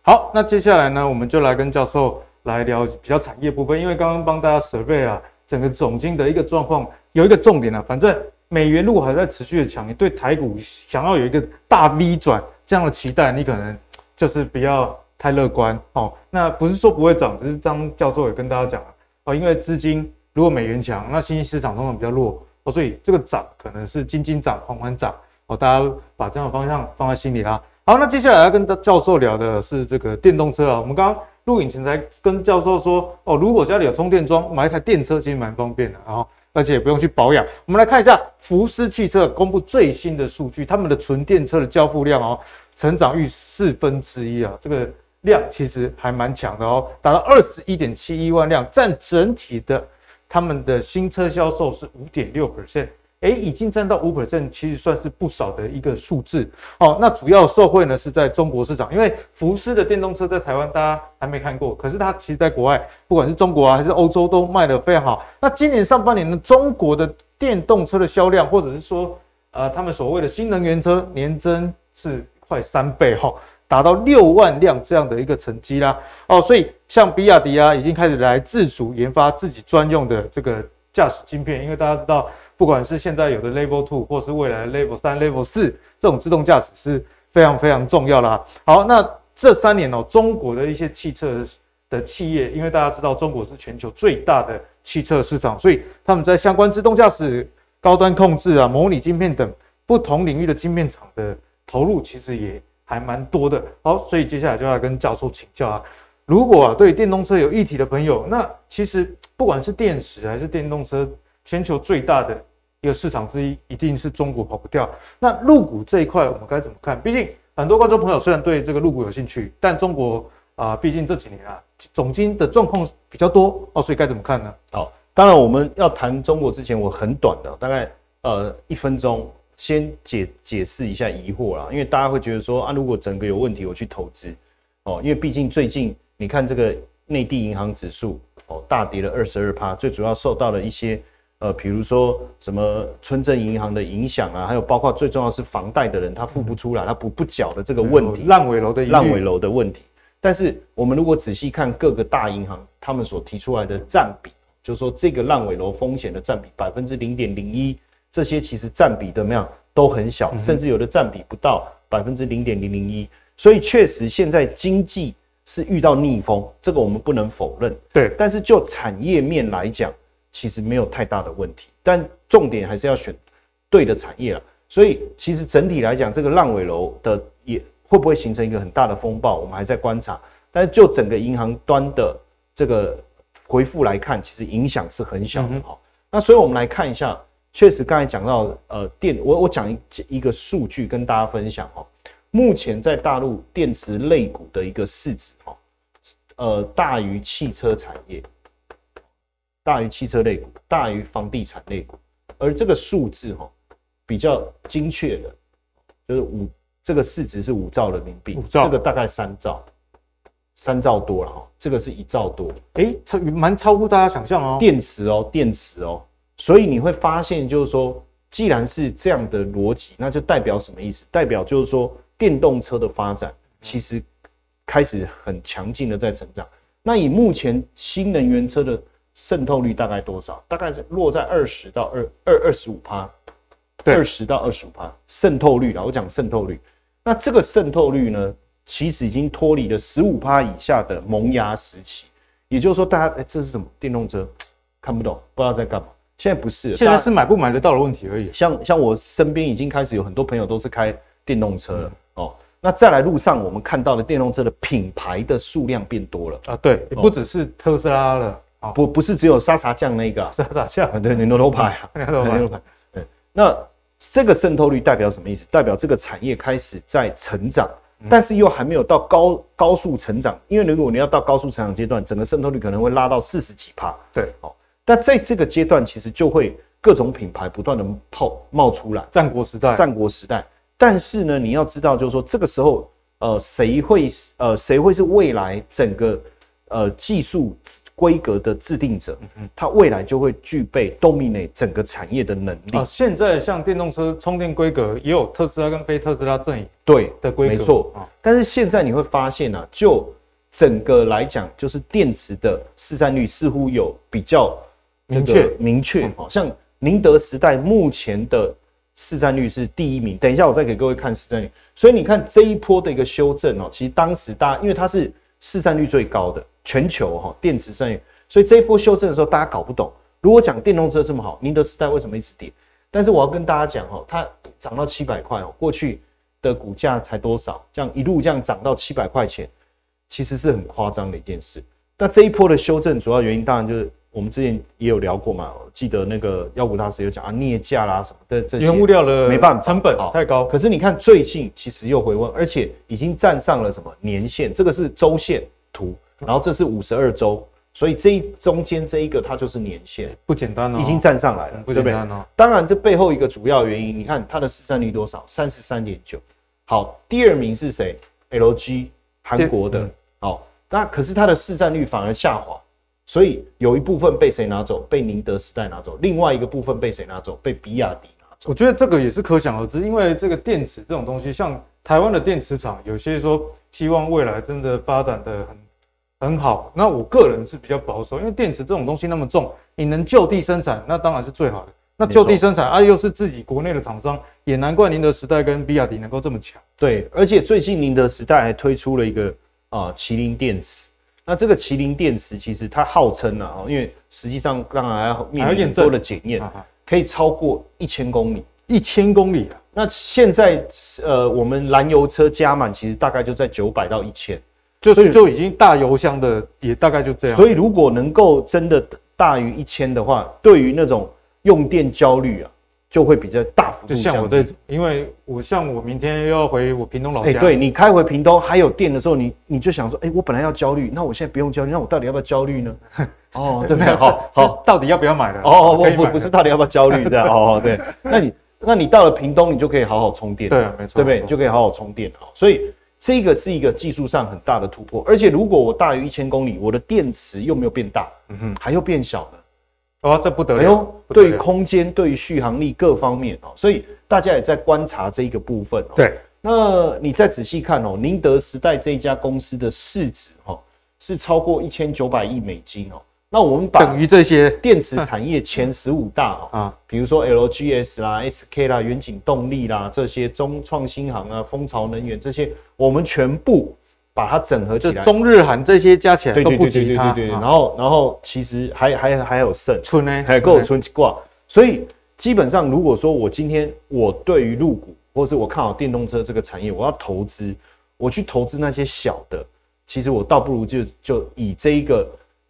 好，那接下来呢，我们就来跟教授来聊比较产业部分，因为刚刚帮大家 survey 啊，整个总经的一个状况有一个重点啊，反正美元如果还在持续的强，你对台股想要有一个大 V 转这样的期待，你可能就是不要太乐观哦。那不是说不会涨，只是张教授也跟大家讲了哦，因为资金。如果美元强，那新兴市场通常比较弱哦，所以这个涨可能是金金涨、缓缓涨哦，大家把这样的方向放在心里啦。好，那接下来要跟教授聊的是这个电动车啊。我们刚刚录影前才跟教授说哦，如果家里有充电桩，买一台电车其实蛮方便的，然后而且也不用去保养。我们来看一下福斯汽车公布最新的数据，他们的纯电车的交付量哦，成长逾四分之一啊，这个量其实还蛮强的哦，达到二十一点七一万辆，占整体的。他们的新车销售是五点六 percent，哎，已经占到五 percent，其实算是不少的一个数字。哦，那主要受惠呢是在中国市场，因为福斯的电动车在台湾大家还没看过，可是它其实在国外，不管是中国啊还是欧洲都卖得非常好。那今年上半年呢，中国的电动车的销量，或者是说，呃，他们所谓的新能源车年增是快三倍哈。达到六万辆这样的一个成绩啦，哦，所以像比亚迪啊，已经开始来自主研发自己专用的这个驾驶晶片，因为大家知道，不管是现在有的 Level Two，或是未来的 Level 三、Level 四这种自动驾驶是非常非常重要啦。好，那这三年哦，中国的一些汽车的企业，因为大家知道中国是全球最大的汽车市场，所以他们在相关自动驾驶、高端控制啊、模拟晶片等不同领域的晶片厂的投入，其实也。还蛮多的，好，所以接下来就要跟教授请教啊。如果啊对电动车有议题的朋友，那其实不管是电池还是电动车，全球最大的一个市场之一，一定是中国跑不掉。那入股这一块我们该怎么看？毕竟很多观众朋友虽然对这个入股有兴趣，但中国啊，毕竟这几年啊总经的状况比较多哦，所以该怎么看呢？好，当然我们要谈中国之前，我很短的，大概呃一分钟。先解解释一下疑惑啦，因为大家会觉得说啊，如果整个有问题，我去投资哦，因为毕竟最近你看这个内地银行指数哦大跌了二十二趴，最主要受到了一些呃，比如说什么村镇银行的影响啊，还有包括最重要是房贷的人他付不出来，他补不缴的这个问题，烂尾楼的烂尾楼的问题。但是我们如果仔细看各个大银行他们所提出来的占比，就是说这个烂尾楼风险的占比百分之零点零一。这些其实占比怎么样都很小，甚至有的占比不到百分之零点零零一，所以确实现在经济是遇到逆风，这个我们不能否认。对，但是就产业面来讲，其实没有太大的问题，但重点还是要选对的产业啊。所以其实整体来讲，这个烂尾楼的也会不会形成一个很大的风暴，我们还在观察。但是就整个银行端的这个回复来看，其实影响是很小的。好，那所以我们来看一下。确实，刚才讲到，呃，电，我我讲一一个数据跟大家分享哦。目前在大陆电池类股的一个市值哈，呃，大于汽车产业，大于汽车类股，大于房地产类股。而这个数字哈，比较精确的，就是五这个市值是五兆人民币，五兆，这个大概三兆，三兆多了哈，这个是一兆多，哎、欸，超蛮超乎大家想象哦。电池哦，电池哦，所以你会发现就是说，既然是这样的逻辑，那就代表什么意思？代表就是说，电动车的发展其实开始很强劲的在成长。那以目前新能源车的渗透率大概多少？大概是落在二十到二二二十五趴。二十到二十五趴渗透率啊，我讲渗透率，那这个渗透率呢，其实已经脱离了十五趴以下的萌芽时期。也就是说，大家哎、欸，这是什么电动车？看不懂，不知道在干嘛。现在不是，现在是买不买得到的问题而已。像像我身边已经开始有很多朋友都是开电动车了、嗯、哦。那再来路上我们看到的电动车的品牌的数量变多了啊，对，也不只是特斯拉了，哦、不不是只有沙茶酱那个沙茶酱，对，牛头牌啊，牛头牌，对，那。这个渗透率代表什么意思？代表这个产业开始在成长，但是又还没有到高高速成长。因为如果你要到高速成长阶段，整个渗透率可能会拉到四十几趴。对，哦，但在这个阶段，其实就会各种品牌不断的泡冒出来。战国时代，战国时代。但是呢，你要知道，就是说这个时候，呃，谁会呃谁会是未来整个呃技术？规格的制定者，它未来就会具备 dominate 整个产业的能力。啊，现在像电动车充电规格也有特斯拉跟非特斯拉阵营对的规格，没错啊。但是现在你会发现啊，就整个来讲，就是电池的市占率似乎有比较明确明确。好像宁德时代目前的市占率是第一名。等一下我再给各位看市占率。所以你看这一波的一个修正哦，其实当时大家因为它是市占率最高的。全球哈电池占有，所以这一波修正的时候，大家搞不懂。如果讲电动车这么好，宁德时代为什么一直跌？但是我要跟大家讲哦，它涨到七百块哦，过去的股价才多少？这样一路这样涨到七百块钱，其实是很夸张的一件事。那这一波的修正主要原因，当然就是我们之前也有聊过嘛。我记得那个妖股大师有讲啊，镍价啦什么的这些原物料的没办法，成本太高。可是你看最近其实又回温，而且已经站上了什么年线？这个是周线图。然后这是五十二周，所以这一中间这一个它就是年线，不简单哦，已经站上来了，不简单哦。当然，这背后一个主要原因，你看它的市占率多少？三十三点九。好，第二名是谁？LG，韩国的。好，那可是它的市占率反而下滑，所以有一部分被谁拿走？被宁德时代拿走。另外一个部分被谁拿走？被比亚迪拿走。我觉得这个也是可想而知，因为这个电池这种东西，像台湾的电池厂，有些说希望未来真的发展的很。很好，那我个人是比较保守，因为电池这种东西那么重，你能就地生产，那当然是最好的。那就地生产啊，又是自己国内的厂商，也难怪宁德时代跟比亚迪能够这么强。对，而且最近宁德时代还推出了一个啊麒麟电池。那这个麒麟电池其实它号称啊，因为实际上当然还要面临很多的检验，可以超过一千公里，一千公里啊。那现在呃，我们燃油车加满其实大概就在九百到一千。就是就已经大油箱的也大概就这样，所以如果能够真的大于一千的话，对于那种用电焦虑啊，就会比较大幅度。就像我这种，因为我像我明天又要回我屏东老家，欸、对你开回屏东还有电的时候，你你就想说，哎、欸，我本来要焦虑，那我现在不用焦虑，那我到底要不要焦虑呢？哦，对不对？好，好，到底要不要买呢？哦，不不不是到底要不要焦虑这样哦，对，那你那你到了屏东，你就可以好好充电，对，没错，对不对？你就可以好好充电，好，所以。这个是一个技术上很大的突破，而且如果我大于一千公里，我的电池又没有变大，嗯哼，还又变小呢，哦，这不得了，对空间、对于续航力各方面哦，所以大家也在观察这一个部分哦。对，那你再仔细看哦，宁德时代这一家公司的市值哦，是超过一千九百亿美金哦。那我们把等于这些电池产业前十五大哦啊、哦，比如说 LGS 啦、SK 啦、远景动力啦这些，中创新航啊、蜂巢能源这些，我们全部把它整合起来，中日韩这些加起来都不及它。对对对对对对，然后然后其实还还还有剩春呢，还够春挂。所以基本上，如果说我今天我对于入股，或是我看好电动车这个产业，我要投资，我去投资那些小的，其实我倒不如就就以这一个。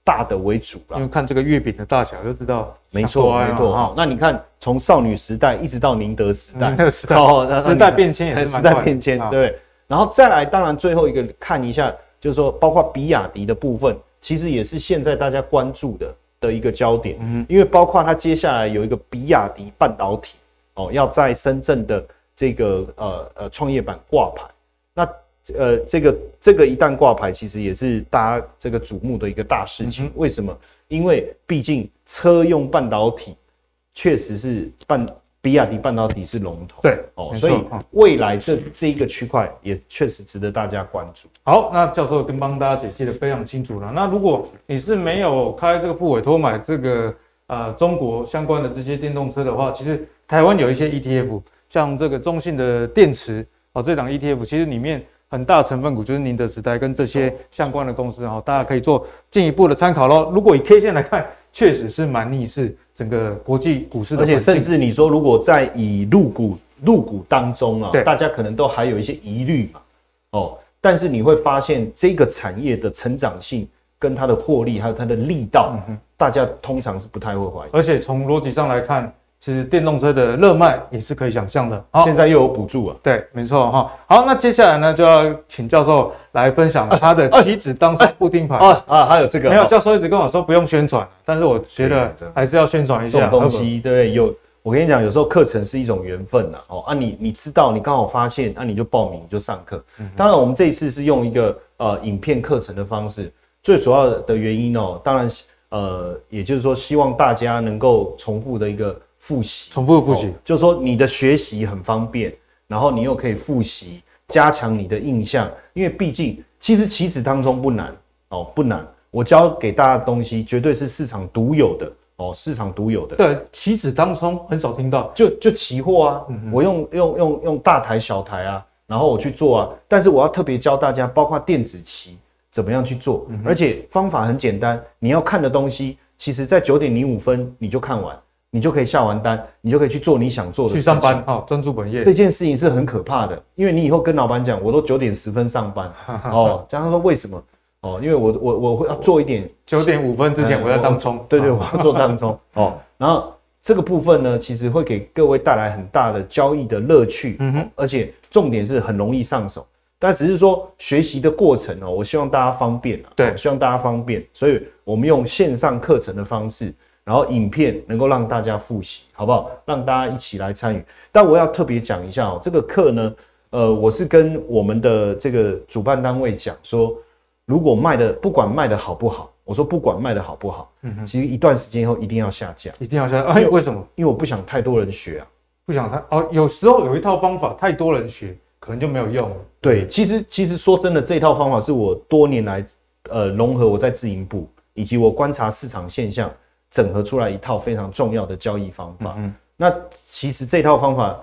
大的为主了，因为看这个月饼的大小就知道。没错，没错。好，那你看，从少女时代一直到宁德时代，宁德时代，哦，时代变迁也是。时代变迁，对。然后再来，当然最后一个看一下，就是说，包括比亚迪的部分，其实也是现在大家关注的的一个焦点。嗯，因为包括它接下来有一个比亚迪半导体，哦，要在深圳的这个呃呃创业板挂牌。那呃这个这个一旦挂牌，其实也是大家这个瞩目的一个大事情。嗯、为什么？因为毕竟车用半导体确实是半。比亚迪半导体是龙头，对哦，所以未来这这一个区块也确实值得大家关注。好，那教授跟帮大家解析的非常清楚了。那如果你是没有开这个副委托买这个呃中国相关的这些电动车的话，其实台湾有一些 ETF，像这个中信的电池哦，这档 ETF 其实里面很大成分股就是宁德时代跟这些相关的公司哦，大家可以做进一步的参考喽。如果以 K 线来看，确实是蛮逆势。整个国际股市的，而且甚至你说，如果在以入股入股当中啊，大家可能都还有一些疑虑嘛，哦，但是你会发现这个产业的成长性跟它的获利还有它的力道，大家通常是不太会怀疑。而且从逻辑上来看。其实电动车的热卖也是可以想象的，现在又有补助啊。对，没错哈。好，那接下来呢，就要请教授来分享他的妻子当时布丁牌啊啊，还有这个没有？教授一直跟我说不用宣传，但是我觉得还是要宣传一下这种东西。对，有我跟你讲，有时候课程是一种缘分呐。哦啊，你你知道，你刚好发现，那你就报名就上课。当然，我们这一次是用一个呃影片课程的方式，最主要的原因哦，当然呃，也就是说，希望大家能够重复的一个。复习，重复复习，就是说你的学习很方便，然后你又可以复习，加强你的印象。因为毕竟，其实棋子当中不难哦，不难。我教给大家的东西绝对是市场独有的哦，市场独有的。对，棋子当中很少听到，就就期货啊，嗯、我用用用用大台小台啊，然后我去做啊。但是我要特别教大家，包括电子棋怎么样去做，嗯、而且方法很简单，你要看的东西，其实在九点零五分你就看完。你就可以下完单，你就可以去做你想做的事情。去上班，好，专注本业。这件事情是很可怕的，因为你以后跟老板讲，我都九点十分上班。哦，这样他说为什么？哦，因为我我我会要做一点。九点五分之前我要当冲。对对，我要做当冲。哦，然后这个部分呢，其实会给各位带来很大的交易的乐趣。嗯哼，而且重点是很容易上手。但只是说学习的过程哦，我希望大家方便。对，希望大家方便，所以我们用线上课程的方式。然后影片能够让大家复习，好不好？让大家一起来参与。但我要特别讲一下哦，这个课呢，呃，我是跟我们的这个主办单位讲说，如果卖的不管卖的好不好，我说不管卖的好不好，嗯哼，其实一段时间以后一定要下架，一定要下架。哎，为什么？因为我不想太多人学啊，不想太哦。有时候有一套方法太多人学，可能就没有用了。对，其实其实说真的，这套方法是我多年来呃融合我在自营部以及我观察市场现象。整合出来一套非常重要的交易方法。嗯，那其实这套方法，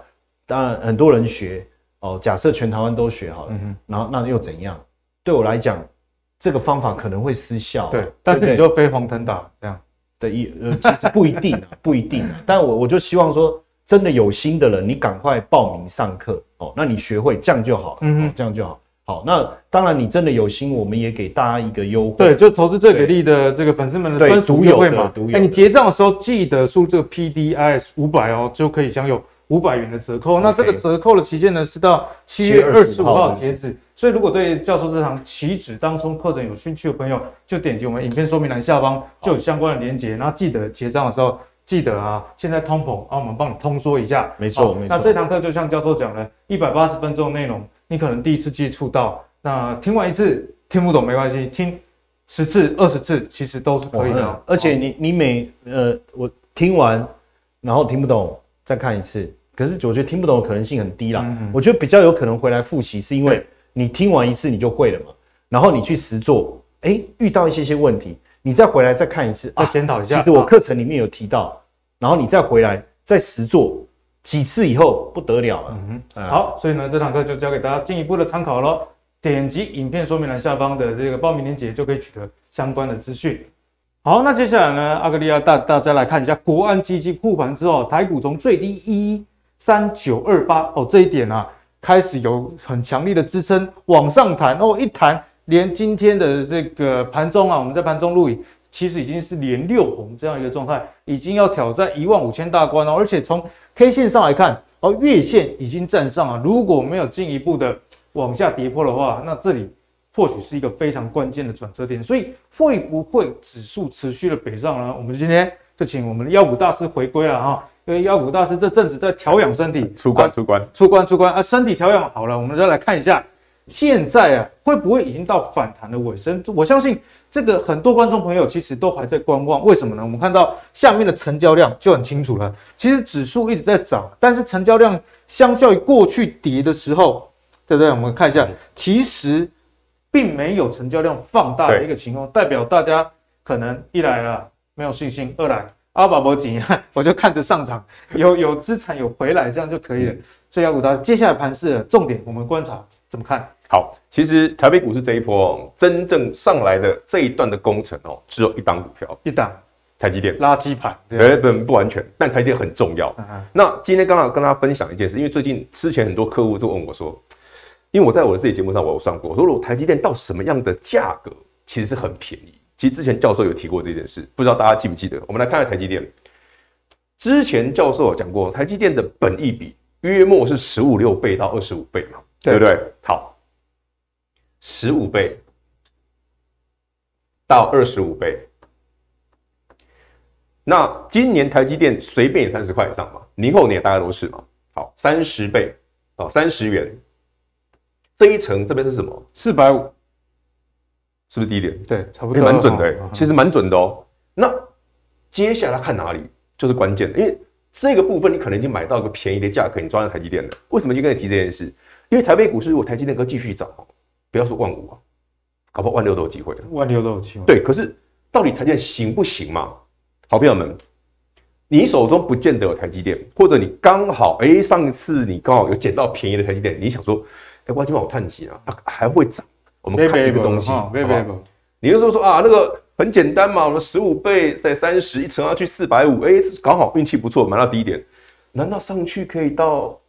当然很多人学哦。假设全台湾都学好了，嗯，然后那又怎样？对我来讲，这个方法可能会失效。对，但是你就飞黄腾达这样的一，呃，其实不一定啊，不一定啊。但我我就希望说，真的有心的人，你赶快报名上课哦。那你学会这样就好，嗯，这样就好。好，那当然，你真的有心，我们也给大家一个优惠。对，就投资最给力的这个粉丝们的专属优惠嘛。哎，你结账的时候记得输这个 PDIs 五百哦，就可以享有五百元的折扣。Okay. 那这个折扣的期限呢是到七月二十五号截止。所以，如果对教授这堂期指当冲课程有兴趣的朋友，就点击我们影片说明栏下方就有相关的连结。然后记得结账的时候记得啊，现在通膨啊，我们帮你通说一下。没错，没错。那这堂课就像教授讲的，一百八十分钟内容。你可能第一次接触到，那听完一次听不懂没关系，听十次、二十次其实都是可以的。而且你你每呃我听完，然后听不懂再看一次，可是我觉得听不懂的可能性很低啦。嗯嗯，我觉得比较有可能回来复习，是因为你听完一次你就会了嘛，然后你去实做，哎，遇到一些些问题，你再回来再看一次，再检讨一下。其实我课程里面有提到，然后你再回来再实做。几次以后不得了了，嗯哼，好，所以呢，这堂课就交给大家进一步的参考喽。点击影片说明栏下方的这个报名链接，就可以取得相关的资讯。好，那接下来呢，阿格利亚带大家来看一下国安基金护盘之后，台股从最低一三九二八哦，这一点啊，开始有很强力的支撑往上弹哦，一弹连今天的这个盘中啊，我们在盘中录影。其实已经是连六红这样一个状态，已经要挑战一万五千大关了。而且从 K 线上来看，哦，月线已经站上了。如果没有进一步的往下跌破的话，那这里或许是一个非常关键的转折点。所以会不会指数持续的北上呢？我们今天就请我们的妖股大师回归了哈，因为妖股大师这阵子在调养身体，出关出关出关出关啊，身体调养好了，我们再来看一下，现在啊会不会已经到反弹的尾声？我相信这个很多观众朋友其实都还在观望，为什么呢？我们看到下面的成交量就很清楚了，其实指数一直在涨，但是成交量相较于过去跌的时候，对不对？我们看一下，其实并没有成交量放大的一个情况，代表大家可能一来了没有信心，二来。阿宝宝紧，我就看着上涨，有有资产有回来，这样就可以了。所以妖股大，接下来盘势重点，我们观察怎么看？好，其实台北股市这一波真正上来的这一段的工程哦，只有一档股票，一档台积电垃圾盘，哎，不不完全，但台积电很重要。那今天刚好跟大家分享一件事，因为最近之前很多客户就问我说，因为我在我的自己节目上我有上过，我说如果台积电到什么样的价格，其实是很便宜。其实之前教授有提过这件事，不知道大家记不记得？我们来看看台积电。之前教授有讲过，台积电的本益比约莫是十五六倍到二十五倍嘛，对不对？好，十五倍到二十五倍。那今年台积电随便也三十块以上嘛，明后年大概都是嘛。好，三十倍哦，三十元。这一层这边是什么？四百五。是不是低点？对，差不多，蛮准的、欸，其实蛮准的哦。那接下来看哪里就是关键的，因为这个部分你可能已经买到一个便宜的价格，你抓到台积电了。为什么今天跟你提这件事？因为台北股市如果台积电可继续涨，不要说万五啊，搞不好万六都有机会。万六都有机会。对，可是到底台积电行不行嘛？好朋友们，你手中不见得有台积电，或者你刚好哎、欸，上一次你刚好有捡到便宜的台积电，你想说，哎、欸，我今晚我叹气啊，它还会涨。我们看一个东西，好好你就说说啊，那个很简单嘛，我们十五倍在三十一乘上去四百五，哎，刚好运气不错，买到低点，难道上去可以到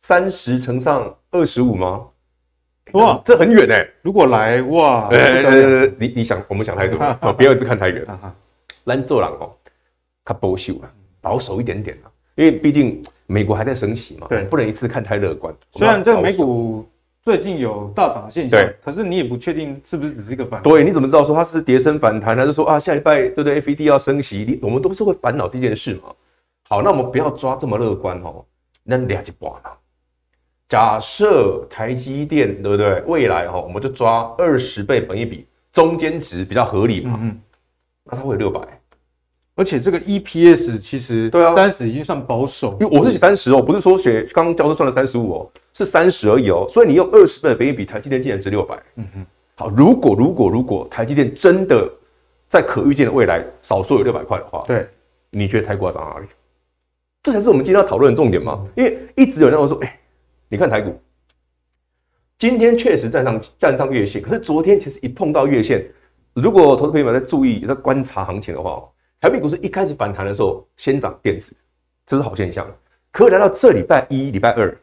三十乘上二十五吗？哇，这很远哎！如果来哇，呃，你你想，我们想太多了，不要一直看太远。兰做人哦，他保守啊，保守一点点啊，因为毕竟美国还在升息嘛，对，不能一次看太乐观。虽然这个美股。最近有大涨的现象，对，可是你也不确定是不是只是一个反弹。对，你怎么知道说它是跌升反弹，还是说啊下礼拜对不对？FED 要升息，你我们都是会烦恼这件事嘛。好，那我们不要抓这么乐观哦。那两极端了。假设台积电对不对？未来哈，我们就抓二十倍本一比，中间值比较合理嘛。嗯，那它会有六百。而且这个 EPS 其实对啊，三十已经算保守，因为我是写三十哦，不是说写刚刚教授算了三十五哦，是三十而已哦。所以你用二十倍的本益比，台积电竟然值六百。嗯哼，好，如果如果如果台积电真的在可预见的未来少说有六百块的话，对，你觉得台股要涨哪里？这才是我们今天要讨论的重点嘛。因为一直有人问我说，哎，你看台股今天确实站上站上月线，可是昨天其实一碰到月线，如果投资朋友们在注意在观察行情的话。台北股市一开始反弹的时候，先涨电子，这是好现象。可以来到这礼拜一、礼拜二，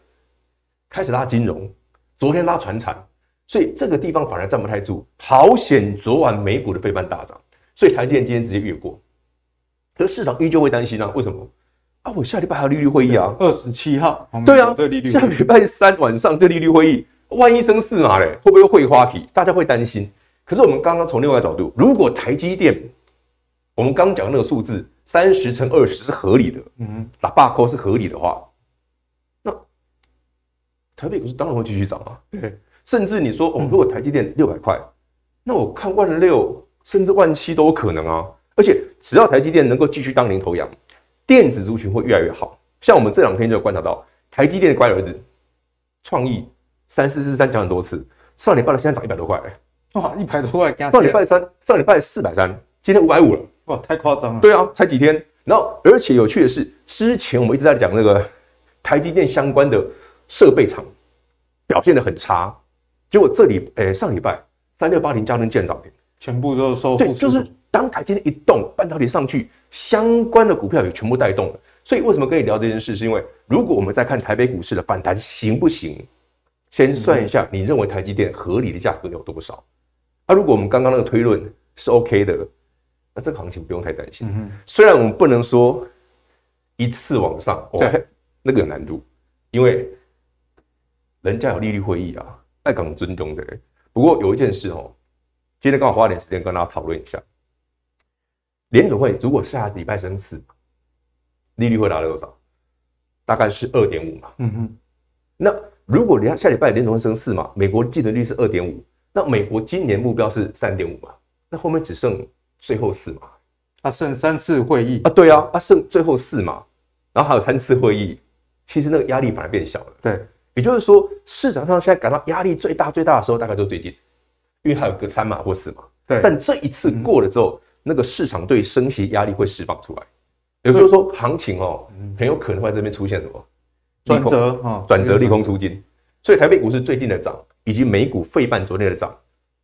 开始拉金融，昨天拉船产，所以这个地方反而站不太住。好险，昨晚美股的费半大涨，所以台积电今天直接越过。可是市场依旧会担心啊，为什么？啊，我下礼拜还有利率会议啊，二十七号。对啊，下礼拜三晚上对利率会议，万一升四码嘞，会不会会花题？大家会担心。可是我们刚刚从另外一个角度，如果台积电我们刚讲那个数字三十乘二十是合理的，嗯，喇叭扣是合理的话，那台北股市当然会继续涨啊。对，甚至你说哦，如果台积电六百块，那我看万六甚至万七都有可能啊。而且只要台积电能够继续当领头羊，电子族群会越来越好。像我们这两天就观察到台积电的乖儿子创意三四四三讲很多次，上礼拜的现在涨一百多块，哇，一百多块。上礼拜三上礼拜四百三，今天五百五了。哇，太夸张了！对啊，才几天。然后，而且有趣的是，之前我们一直在讲那个台积电相关的设备厂表现的很差，结果这里，诶、欸，上礼拜三六八零加能见涨停，全部都收复。对，就是当台积电一动，半导体上去，相关的股票也全部带动了。所以，为什么跟你聊这件事？是因为如果我们在看台北股市的反弹行不行，先算一下，你认为台积电合理的价格有多少？那、啊、如果我们刚刚那个推论是 OK 的。那这个行情不用太担心。嗯，虽然我们不能说一次往上，对，那个有难度，因为人家有利率会议啊，爱港尊重这个。不过有一件事哦，今天刚好花点时间跟大家讨论一下。联总会如果下礼拜升四，利率会达到多少？大概是二点五嘛。嗯嗯。那如果下下礼拜联总会升四嘛，美国基准利率是二点五，那美国今年目标是三点五嘛，那后面只剩最后四嘛。啊剩三次会议。啊，对啊，啊剩最后四嘛，然后还有三次会议，其实那个压力反而变小了。对，也就是说市场上现在感到压力最大最大的时候，大概就最近，因为还有个三码或四码。对，但这一次过了之后，嗯、那个市场对升息压力会释放出来，也就是说行情哦，很有可能会在这边出现什么转折啊，转折利空出尽。所以台北股市最近的涨，以及美股费半昨天的涨，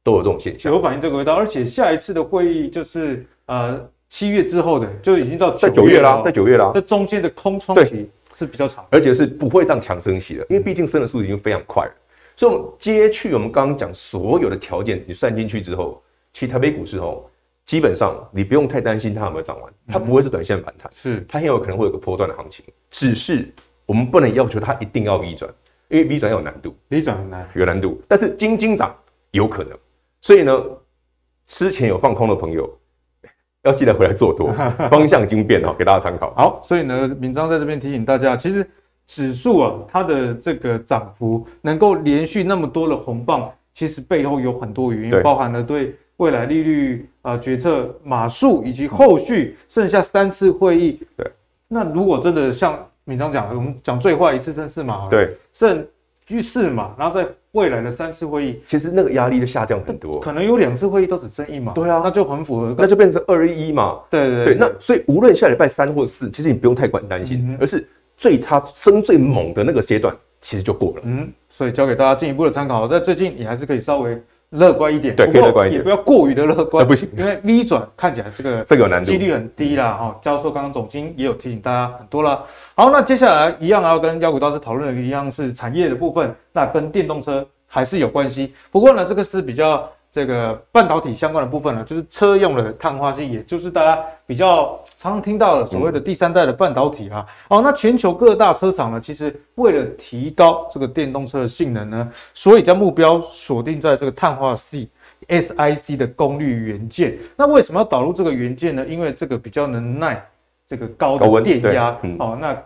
都有这种现象。有反映这个味道，而且下一次的会议就是呃。七月之后的就已经到在九月啦，在九月啦，这中间的空窗期是比较长，而且是不会这样强升息的，因为毕竟升的速度已经非常快了。所以，我们接去我们刚刚讲所有的条件，你算进去之后，其实台北股市哦，基本上你不用太担心它有没有涨完，它不会是短线反弹，是。它很有可能会有个波段的行情，只是我们不能要求它一定要 V 转，因为 V 转有难度，V 转很难，有难度，但是金金涨有可能，所以呢，之前有放空的朋友。要记得回来做多，方向已经变了，给大家参考。好，所以呢，明章在这边提醒大家，其实指数啊，它的这个涨幅能够连续那么多的红棒，其实背后有很多原因，包含了对未来利率啊、呃、决策码数以及后续剩下三次会议。对，那如果真的像明章讲的，我们讲最坏一次升四码，对，剩逾四嘛，然后在。未来的三次会议，其实那个压力就下降很多，可能有两次会议都只剩一嘛，对啊，那就很符合，那就变成二一一嘛，对对对，对，那所以无论下礼拜三或四，其实你不用太管担心，而是最差升最猛的那个阶段，其实就过了，嗯，所以交给大家进一步的参考，在最近你还是可以稍微。乐观一点，对，可以乐观一点，也不要过于的乐观，不行，因为 V 转看起来这个这个有难度，几率很低啦。哈，教授刚刚总经也有提醒大家很多了。好，那接下来一样要跟妖股大师讨论的一样是产业的部分，那跟电动车还是有关系。不过呢，这个是比较。这个半导体相关的部分呢，就是车用的碳化矽，也就是大家比较常常听到的所谓的第三代的半导体啊。哦，那全球各大车厂呢，其实为了提高这个电动车的性能呢，所以将目标锁定在这个碳化矽 SiC 的功率元件。那为什么要导入这个元件呢？因为这个比较能耐这个高的电压。哦，那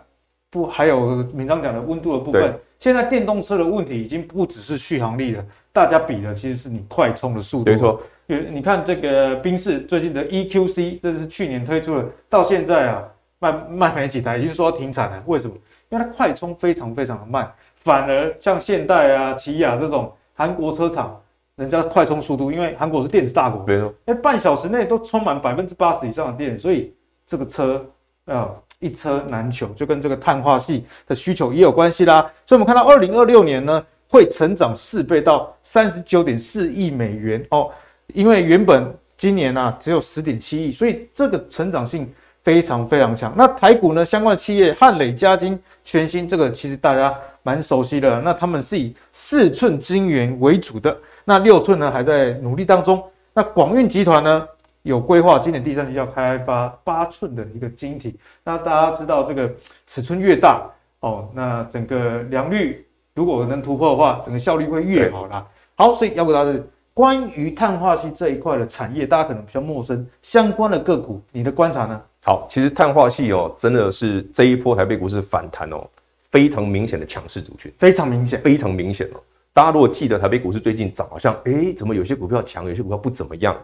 不还有铭彰讲的温度的部分。现在电动车的问题已经不只是续航力了。大家比的其实是你快充的速度，没错。你看这个宾士最近的 EQC，这是去年推出的，到现在啊卖卖没几台，已经说要停产了。为什么？因为它快充非常非常的慢，反而像现代啊、起亚这种韩国车厂，人家快充速度，因为韩国是电子大国，没错。哎，半小时内都充满百分之八十以上的电，所以这个车啊一车难求，就跟这个碳化矽的需求也有关系啦。所以我们看到二零二六年呢。会成长四倍到三十九点四亿美元哦，因为原本今年呢、啊、只有十点七亿，所以这个成长性非常非常强。那台股呢相关的企业汉磊嘉晶全新这个其实大家蛮熟悉的，那他们是以四寸晶圆为主的，那六寸呢还在努力当中。那广运集团呢有规划今年第三季要开发八寸的一个晶体，那大家知道这个尺寸越大哦，那整个良率。如果能突破的话，整个效率会越好啦。好，所以妖股大师关于碳化系这一块的产业，大家可能比较陌生，相关的个股，你的观察呢？好，其实碳化系哦，真的是这一波台北股市反弹哦，非常明显的强势族群，非常明显，非常明显哦。大家如果记得台北股市最近涨，好像哎，怎么有些股票强，有些股票不怎么样？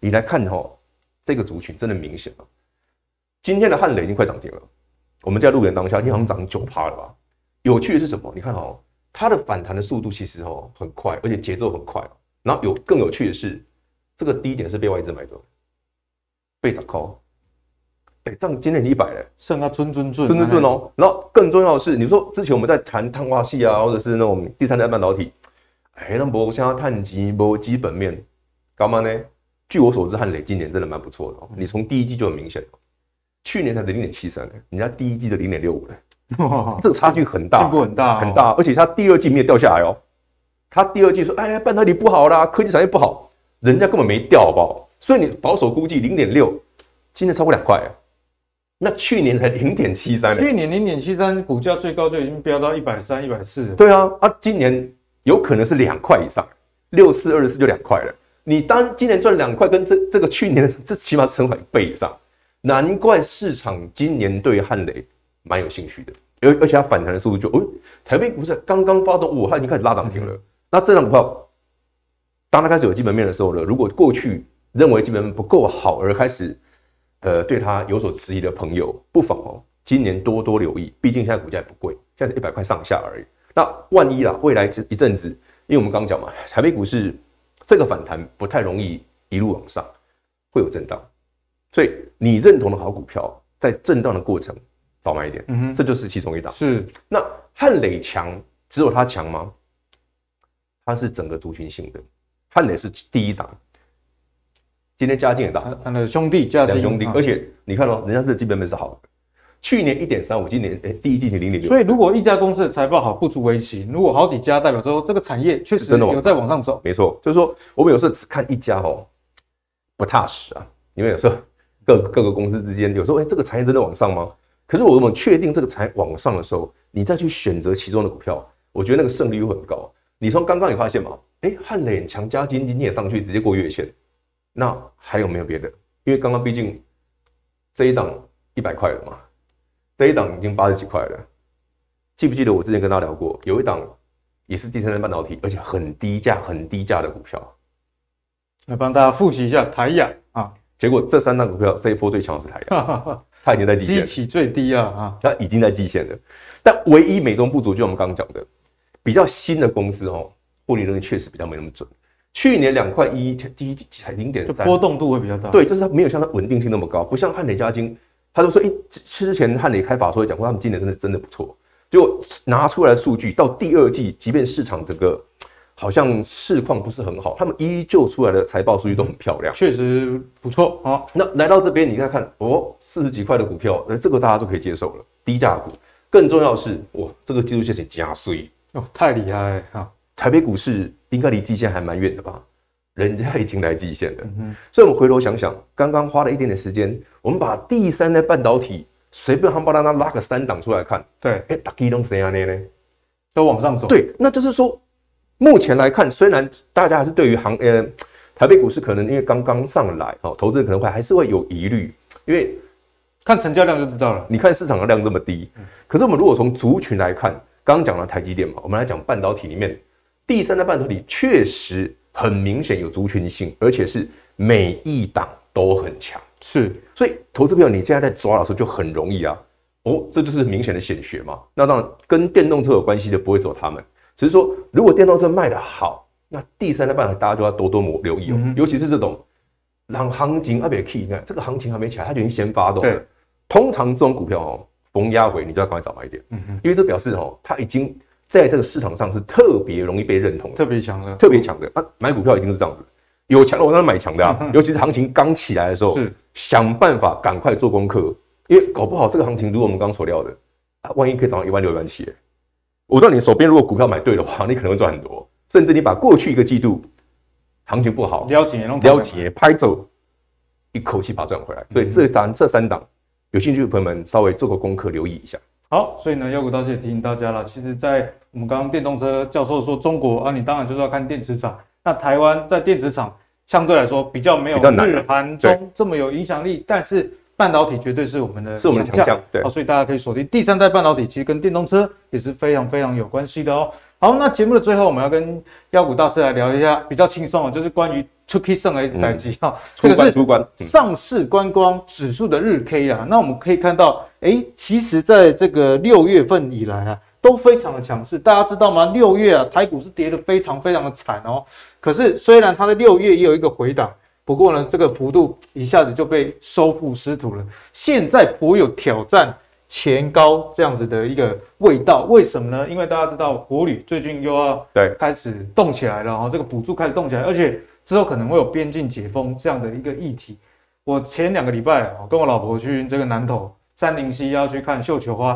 你来看哦，这个族群真的明显了。今天的汉磊已经快涨停了，我们在录影当下，已经好像涨九趴了吧？有趣的是什么？你看哦。它的反弹的速度其实哦很快，而且节奏很快。然后有更有趣的是，这个低点是被外资买走，被砸高。哎，这样今天你一百了，剩下尊尊尊尊尊尊哦。然后更重要的是，你说之前我们在谈碳化系啊，或者是那种第三代半导体，哎，那不像碳基不基本面干嘛呢？据我所知，汉磊今年真的蛮不错的哦。你从第一季就很明显，去年才零点七三，人家第一季的零点六五嘞。这个差距很大，进步很大，很大，而且它第二季没有掉下来哦。它第二季说：“哎呀，半导体不好啦，科技产业不好。”人家根本没掉，好不好？所以你保守估计零点六，今年超过两块。那去年才零点七三，去年零点七三，股价最高就已经飙到一百三、一百四。对啊，啊，今年有可能是两块以上，六四二十四就两块了。你当今年赚两块，跟这这个去年这起码是成长一倍以上。难怪市场今年对汉雷蛮有兴趣的，而而且它反弹的速度就，哦，台北股市刚刚发动，哇，它已经开始拉涨停了。嗯、那这张股票，当它开始有基本面的时候呢，如果过去认为基本面不够好而开始，呃，对它有所质疑的朋友，不妨哦，今年多多留意，毕竟现在股价也不贵，现在一百块上下而已。那万一啦，未来这一阵子，因为我们刚刚讲嘛，台北股市这个反弹不太容易一路往上，会有震荡。所以你认同的好股票，在震荡的过程早买一点，嗯哼，这就是其中一档。是，那汉磊强，只有它强吗？它是整个族群性的，汉磊是第一档。今天嘉靖也大涨，他的兄弟嘉晶兄弟，而且你看哦，人家是基本面是好的，去年一点三五，今年哎第一季是零点六。所以如果一家公司的财报好，不足为奇；如果好几家，代表说这个产业确实真的有在往上走。没错，就是说我们有时候只看一家哦，不踏实啊，因为有时候。各各个公司之间，有时候哎，这个产业真的往上吗？可是我们确定这个产业往上的时候，你再去选择其中的股票，我觉得那个胜率会很高。你从刚刚你发现吗？哎，汉磊强加金今天也上去，直接过月线。那还有没有别的？因为刚刚毕竟这一档一百块了嘛，这一档已经八十几块了。记不记得我之前跟大家聊过，有一档也是第三代半导体，而且很低价、很低价的股票。来帮大家复习一下台亚啊。结果这三档股票这一波最强的是台亚，它已经在季线，基期最低了啊，它已经在季线了。但唯一美中不足，就我们刚刚讲的，比较新的公司哦，获利能力确实比较没那么准。去年两块一，第一季才零点三，波动度会比较大。对，就是它没有像它稳定性那么高，不像汉磊、嘉晶，他就说，哎，之前汉磊开法说讲过，他们今年真的真的不错。结果拿出来的数据到第二季，即便市场整个。好像市况不是很好，他们依旧出来的财报数据都很漂亮，确实不错。好，那来到这边，你再看哦，四十几块的股票，那这个大家都可以接受了，低价股。更重要的是，哇，这个技术线型加碎哦，太厉害哈！台北股市应该离季线还蛮远的吧？人家已经来极限了。嗯，所以我们回头想想，刚刚花了一点点时间，我们把第三代半导体随便夯巴拉拉拉个三档出来看，对，哎，大家都谁啊？呢呢，都往上走。对，那就是说。目前来看，虽然大家还是对于行呃台北股市可能因为刚刚上来，哦，投资人可能会还是会有疑虑，因为看成交量就知道了。你看市场的量这么低，可是我们如果从族群来看，刚刚讲了台积电嘛，我们来讲半导体里面，第三代半导体确实很明显有族群性，而且是每一档都很强。是，所以投资朋友你现在在抓的时候就很容易啊，哦，这就是明显的显学嘛。那当然跟电动车有关系的不会走他们。只是说，如果电动车卖得好，那第三代半导体大家就要多多留意哦。嗯、尤其是这种让行情特别 key，你看这个行情还没起来，它就已经先发动了。通常这种股票哦，逢压回你就要赶快早买一点。嗯哼，因为这表示哦，它已经在这个市场上是特别容易被认同的，特别强的，特别强的。啊，买股票一定是这样子，有强的我当然买强的啊。嗯、尤其是行情刚起来的时候，是想办法赶快做功课，因为搞不好这个行情如果我们刚所料的啊，万一可以涨到一万六、一万七。我知道你手边如果股票买对的话，你可能会赚很多，甚至你把过去一个季度行情不好，了解，了解，拍走，一口气把它赚回来。所以这咱这三档有兴趣的朋友们稍微做个功课，留意一下。好，所以呢，妖股大师也提醒大家了。其实，在我们刚刚电动车教授说中国啊，你当然就是要看电池厂。那台湾在电池厂相对来说比较没有日韩中这么有影响力，但是。半导体绝对是我们的是我们的强项，对，好，所以大家可以锁定第三代半导体，其实跟电动车也是非常非常有关系的哦。好，那节目的最后，我们要跟妖股大师来聊一下比较轻松的，就是关于出 K 上的代志哈。这个是上市观光指数的日 K 啊。那我们可以看到，哎，其实在这个六月份以来啊，都非常的强势。大家知道吗？六月啊，台股是跌得非常非常的惨哦。可是虽然它在六月也有一个回档。不过呢，这个幅度一下子就被收复失土了。现在颇有挑战前高这样子的一个味道，为什么呢？因为大家知道国旅最近又要对开始动起来了，哈，这个补助开始动起来，而且之后可能会有边境解封这样的一个议题。我前两个礼拜，我跟我老婆去这个南投三林溪要去看绣球花。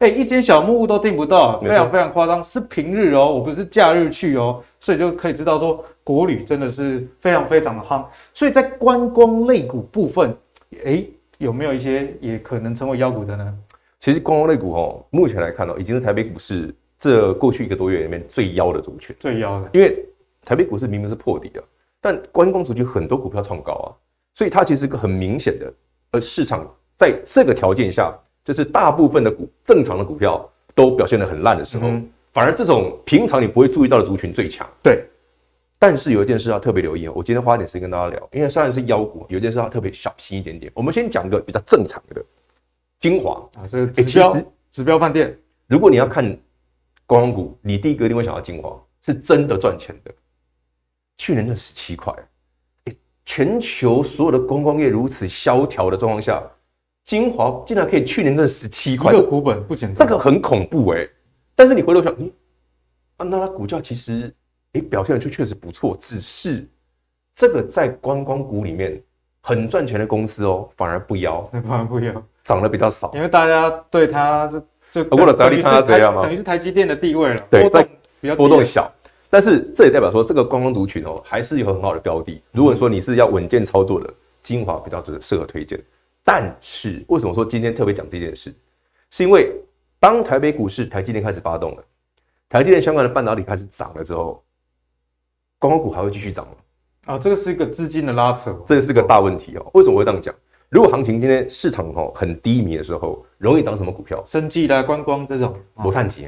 哎、欸，一间小木屋都订不到，非常非常夸张。是平日哦，我不是假日去哦，所以就可以知道说国旅真的是非常非常的夯。所以在观光类股部分，哎、欸，有没有一些也可能成为妖股的呢？其实观光类股哦，目前来看哦，已经是台北股市这过去一个多月里面最妖的族群，最妖的。因为台北股市明明是破底的，但观光族群很多股票创高啊，所以它其实是个很明显的而市场在这个条件下，就是大部分的股正常的股票都表现得很烂的时候，嗯、反而这种平常你不会注意到的族群最强。对。但是有一件事要特别留意哦，我今天花一点时间跟大家聊，因为虽然是妖股，有一件事要特别小心一点点。我们先讲一个比较正常的，晶华啊，所以指标、欸、指标饭店。如果你要看观光股，你第一个一定会想到精华，是真的赚钱的。去年赚十七块，全球所有的观光业如此萧条的状况下，精华竟然可以去年赚十七块，这个股本不简单，这个很恐怖哎、欸。但是你回头想，嗯，啊，那它股价其实。你表现的就确实不错，只是这个在观光股里面很赚钱的公司哦，反而不妖，反而不妖，涨得比较少，因为大家对它就就过了宅力它这样吗？等于是台积电的地位了，对，在比较波动小，但是这也代表说这个观光族群哦，还是有很好的标的。如果说你是要稳健操作的，精华比较适合推荐。但是为什么说今天特别讲这件事？是因为当台北股市台积电开始发动了，台积电相关的半导体开始涨了之后。观光股还会继续涨吗？啊，这个是一个资金的拉扯，这个是个大问题哦。为什么我会这样讲？如果行情今天市场哈很低迷的时候，容易涨什么股票？生技的观光这种，我看几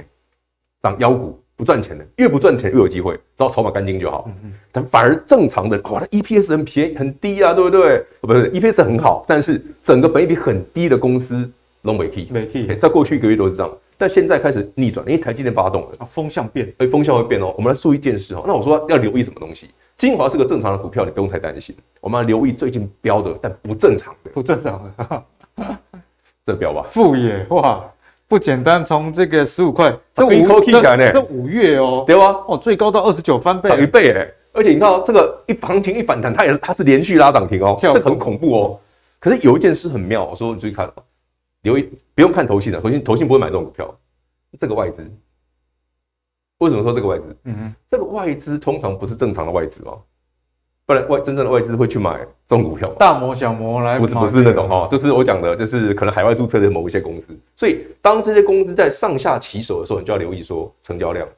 涨妖股不赚钱的，越不赚钱越有机会，只要筹码干净就好。嗯嗯。但反而正常的，哇，它 EPS 很便宜很低啊，对不对？不是 EPS 很好，但是整个本益比很低的公司都没 key，没 key。在过去一个月都是这样。但现在开始逆转，因为台积电发动了啊，风向变，哎，风向会变哦。我们来说一件事哦，那我说要留意什么东西？晶华是个正常的股票，你不用太担心。我们要留意最近飙的，但不正常的，不正常的，这飙吧？富野哇，不简单，从这个十五块，这五这这五月哦，对吧？哦，最高到二十九翻倍，涨一倍哎！而且你看哦这个一行情一反弹，它也它是连续拉涨停哦，这很恐怖哦。可是有一件事很妙，我说你注意看。留意，不用看投信的，投信投信不会买这种股票。这个外资，为什么说这个外资？嗯嗯，这个外资通常不是正常的外资吗？不然外真正的外资会去买中股票？大摩小摩来，不是不是那种哈，就是我讲的，就是可能海外注册的某一些公司。所以当这些公司在上下起手的时候，你就要留意说成交量。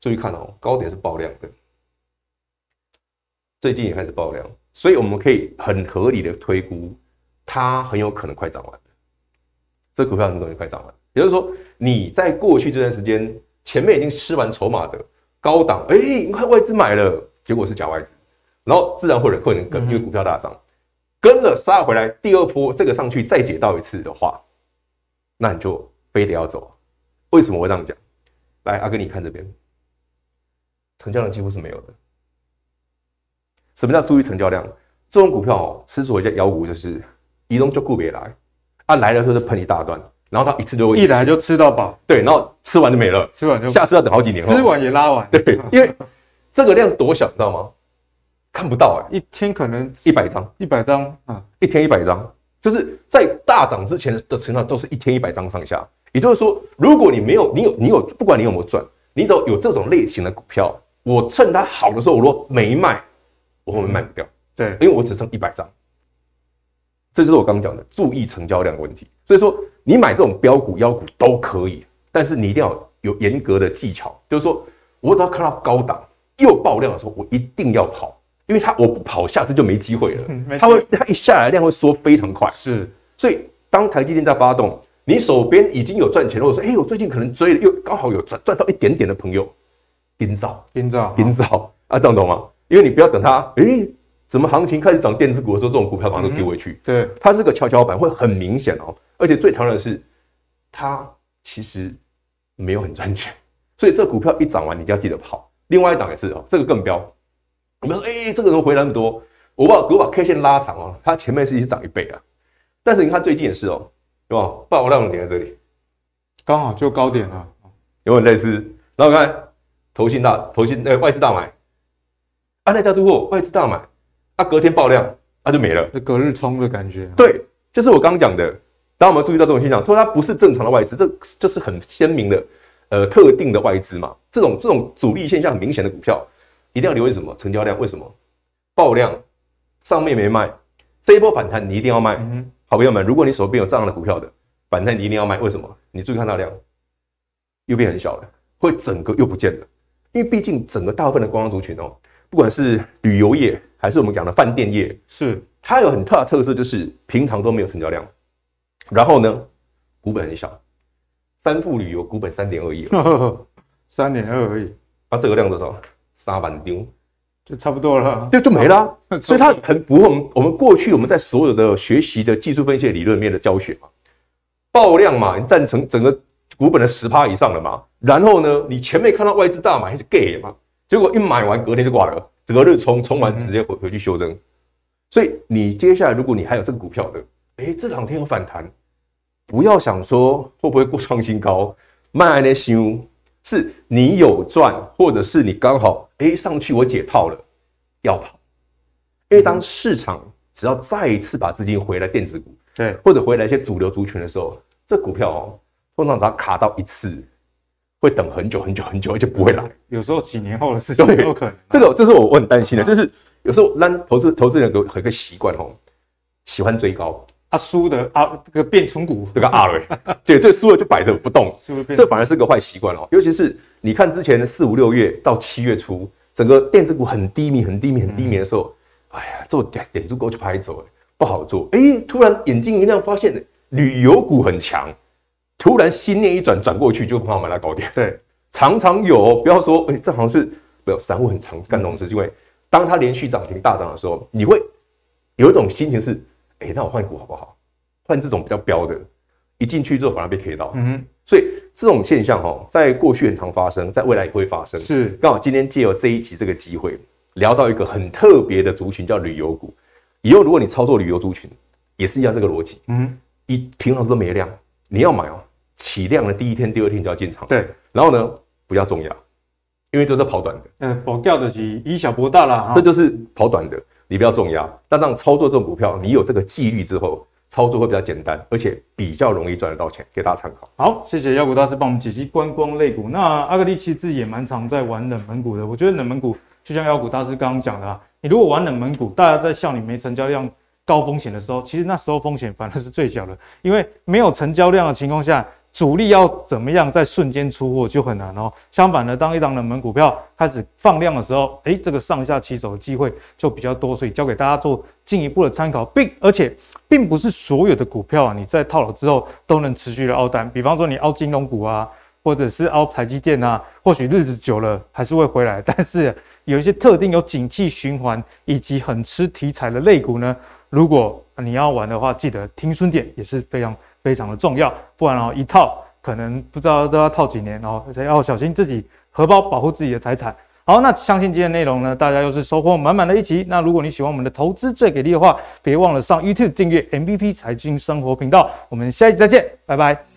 注意看哦，高点是爆量的，最近也开始爆量，所以我们可以很合理的推估，它很有可能快涨完。这股票很可能快涨完，也就是说，你在过去这段时间前面已经吃完筹码的高档，哎，你看外资买了，结果是假外资，然后自然会有会能跟，因为股票大涨，跟了杀回来，第二波这个上去再解到一次的话，那你就非得要走。为什么我会这样讲？来，阿哥，你看这边，成交量几乎是没有的。什么叫注意成交量？这种股票哦，之所以叫妖股，就是移动就顾别来。他、啊、来的时候就喷一大段，然后他一次就会一来就吃到饱，对，然后吃完就没了，吃完就下次要等好几年后，吃完也拉完，对，因为这个量多小，你知道吗？看不到哎、欸，一天可能一百张，一百张啊，一天一百张，就是在大涨之前的成交都是一天一百张上下。也就是说，如果你没有，你有，你有，不管你有没有赚，你只要有这种类型的股票，我趁它好的时候，我如果没卖，我后面卖不掉，对，因为我只剩一百张。这就是我刚刚讲的，注意成交量的问题。所以说，你买这种标股、妖股都可以，但是你一定要有严格的技巧。就是说，我只要看到高档又爆量的时候，我一定要跑，因为它我不跑，下次就没机会了。它会，它一下来量会缩非常快。是，所以当台积电在发动，你手边已经有赚钱了，或者说，哎，我最近可能追了，又刚好有赚赚到一点点的朋友，盯造，盯造，盯造啊，这样懂吗？因为你不要等它，哎。怎么行情开始涨电子股的时候，这种股票马上都丢回去？对，它是个跷跷板，会很明显哦。而且最讨厌的是，它其实没有很赚钱，所以这股票一涨完，你就要记得跑。另外一档也是哦，这个更飙。我们说，哎，这个人回来那么多，我把我把 K 线拉长哦，它前面是一直涨一倍啊。但是你看最近也是哦，对吧？爆量点在这里，刚好就高点了，有点类似。然后看投信大投信呃外资大买，啊那家都货外资大买。啊、隔天爆量，它、啊、就没了，隔日冲的感觉。对，就是我刚刚讲的。当我们注意到这种现象，说它不是正常的外资，这就是很鲜明的，呃，特定的外资嘛。这种这种主力现象很明显的股票，一定要留意什么？成交量？为什么？爆量，上面没卖，这一波反弹你一定要卖。嗯、好朋友们，如果你手边有这样的股票的反弹，你一定要卖。为什么？你注意看它量，又变很小了，会整个又不见了。因为毕竟整个大部分的观光族群哦，不管是旅游业。还是我们讲的饭店业，是它有很大的特色，就是平常都没有成交量，然后呢，股本很小，三富旅游股本三点二亿，三点二而已，它、啊、这个量多少？三万丢，就差不多了，就就没了。所以它很符合我们我们过去我们在所有的学习的技术分析理论面的教学嘛，爆量嘛，你占成整个股本的十趴以上了嘛，然后呢，你前面看到外资大买还是 gay 嘛，结果一买完隔天就挂了，隔日冲冲完直接回回去修正。所以你接下来，如果你还有这个股票的，哎、欸，这两天有反弹，不要想说会不会过创新高，卖那修，是你有赚，或者是你刚好哎、欸、上去我解套了，要跑，因为当市场只要再一次把资金回来电子股，对，或者回来一些主流族群的时候，这股票哦，通常只要卡到一次，会等很久很久很久，而且不会来，有时候几年后的事情都有可能。这个这是我我很担心的，就是。有时候让投资投资人有个个习惯哦，喜欢追高啊，输的啊这个变存股这个阿瑞，对，这输了就摆着不动，这反而是个坏习惯哦。尤其是你看之前的四五六月到七月初，整个电子股很低迷、很低迷、很低迷的时候，哎呀，做点点足够去拍走，不好做。哎，突然眼睛一亮，发现旅游股很强，突然心念一转，转过去就很好买到高点。对，常常有，不要说哎，这好像是没有散户很常干这种事，因为。当它连续涨停大涨的时候，你会有一种心情是：哎、欸，那我换股好不好？换这种比较标的，一进去之后反而被 K 到。嗯，所以这种现象哈，在过去很常发生，在未来也会发生。是，刚好今天借由这一集这个机会，聊到一个很特别的族群，叫旅游股。以后如果你操作旅游族群，也是一样这个逻辑。嗯，一平常时都没量，你要买哦，起量的第一天、第二天就要进场。对，然后呢，不要重要。因为都是跑短的，嗯，跑掉的是以小博大啦，这就是跑短的，你不要重压。那这样操作这种股票，你有这个纪律之后，操作会比较简单，而且比较容易赚得到钱，给大家参考。好，谢谢妖股大师帮我们解析观光类股。那阿格力其实自己也蛮常在玩冷门股的。我觉得冷门股就像妖股大师刚刚讲的啊，你如果玩冷门股，大家在笑你没成交量、高风险的时候，其实那时候风险反而是最小的，因为没有成交量的情况下。主力要怎么样在瞬间出货就很难哦。相反的，当一档冷门股票开始放量的时候，诶，这个上下起手的机会就比较多，所以交给大家做进一步的参考，并而且并不是所有的股票啊，你在套牢之后都能持续的凹单。比方说你凹金融股啊，或者是凹台积电啊，或许日子久了还是会回来。但是有一些特定有景气循环以及很吃题材的类股呢，如果你要玩的话，记得听顺点也是非常。非常的重要，不然哦，一套可能不知道都要套几年哦，要小心自己荷包，保护自己的财产。好，那相信今天内容呢，大家又是收获满满的一集。那如果你喜欢我们的投资最给力的话，别忘了上 YouTube 订阅 MVP 财经生活频道。我们下一集再见，拜拜。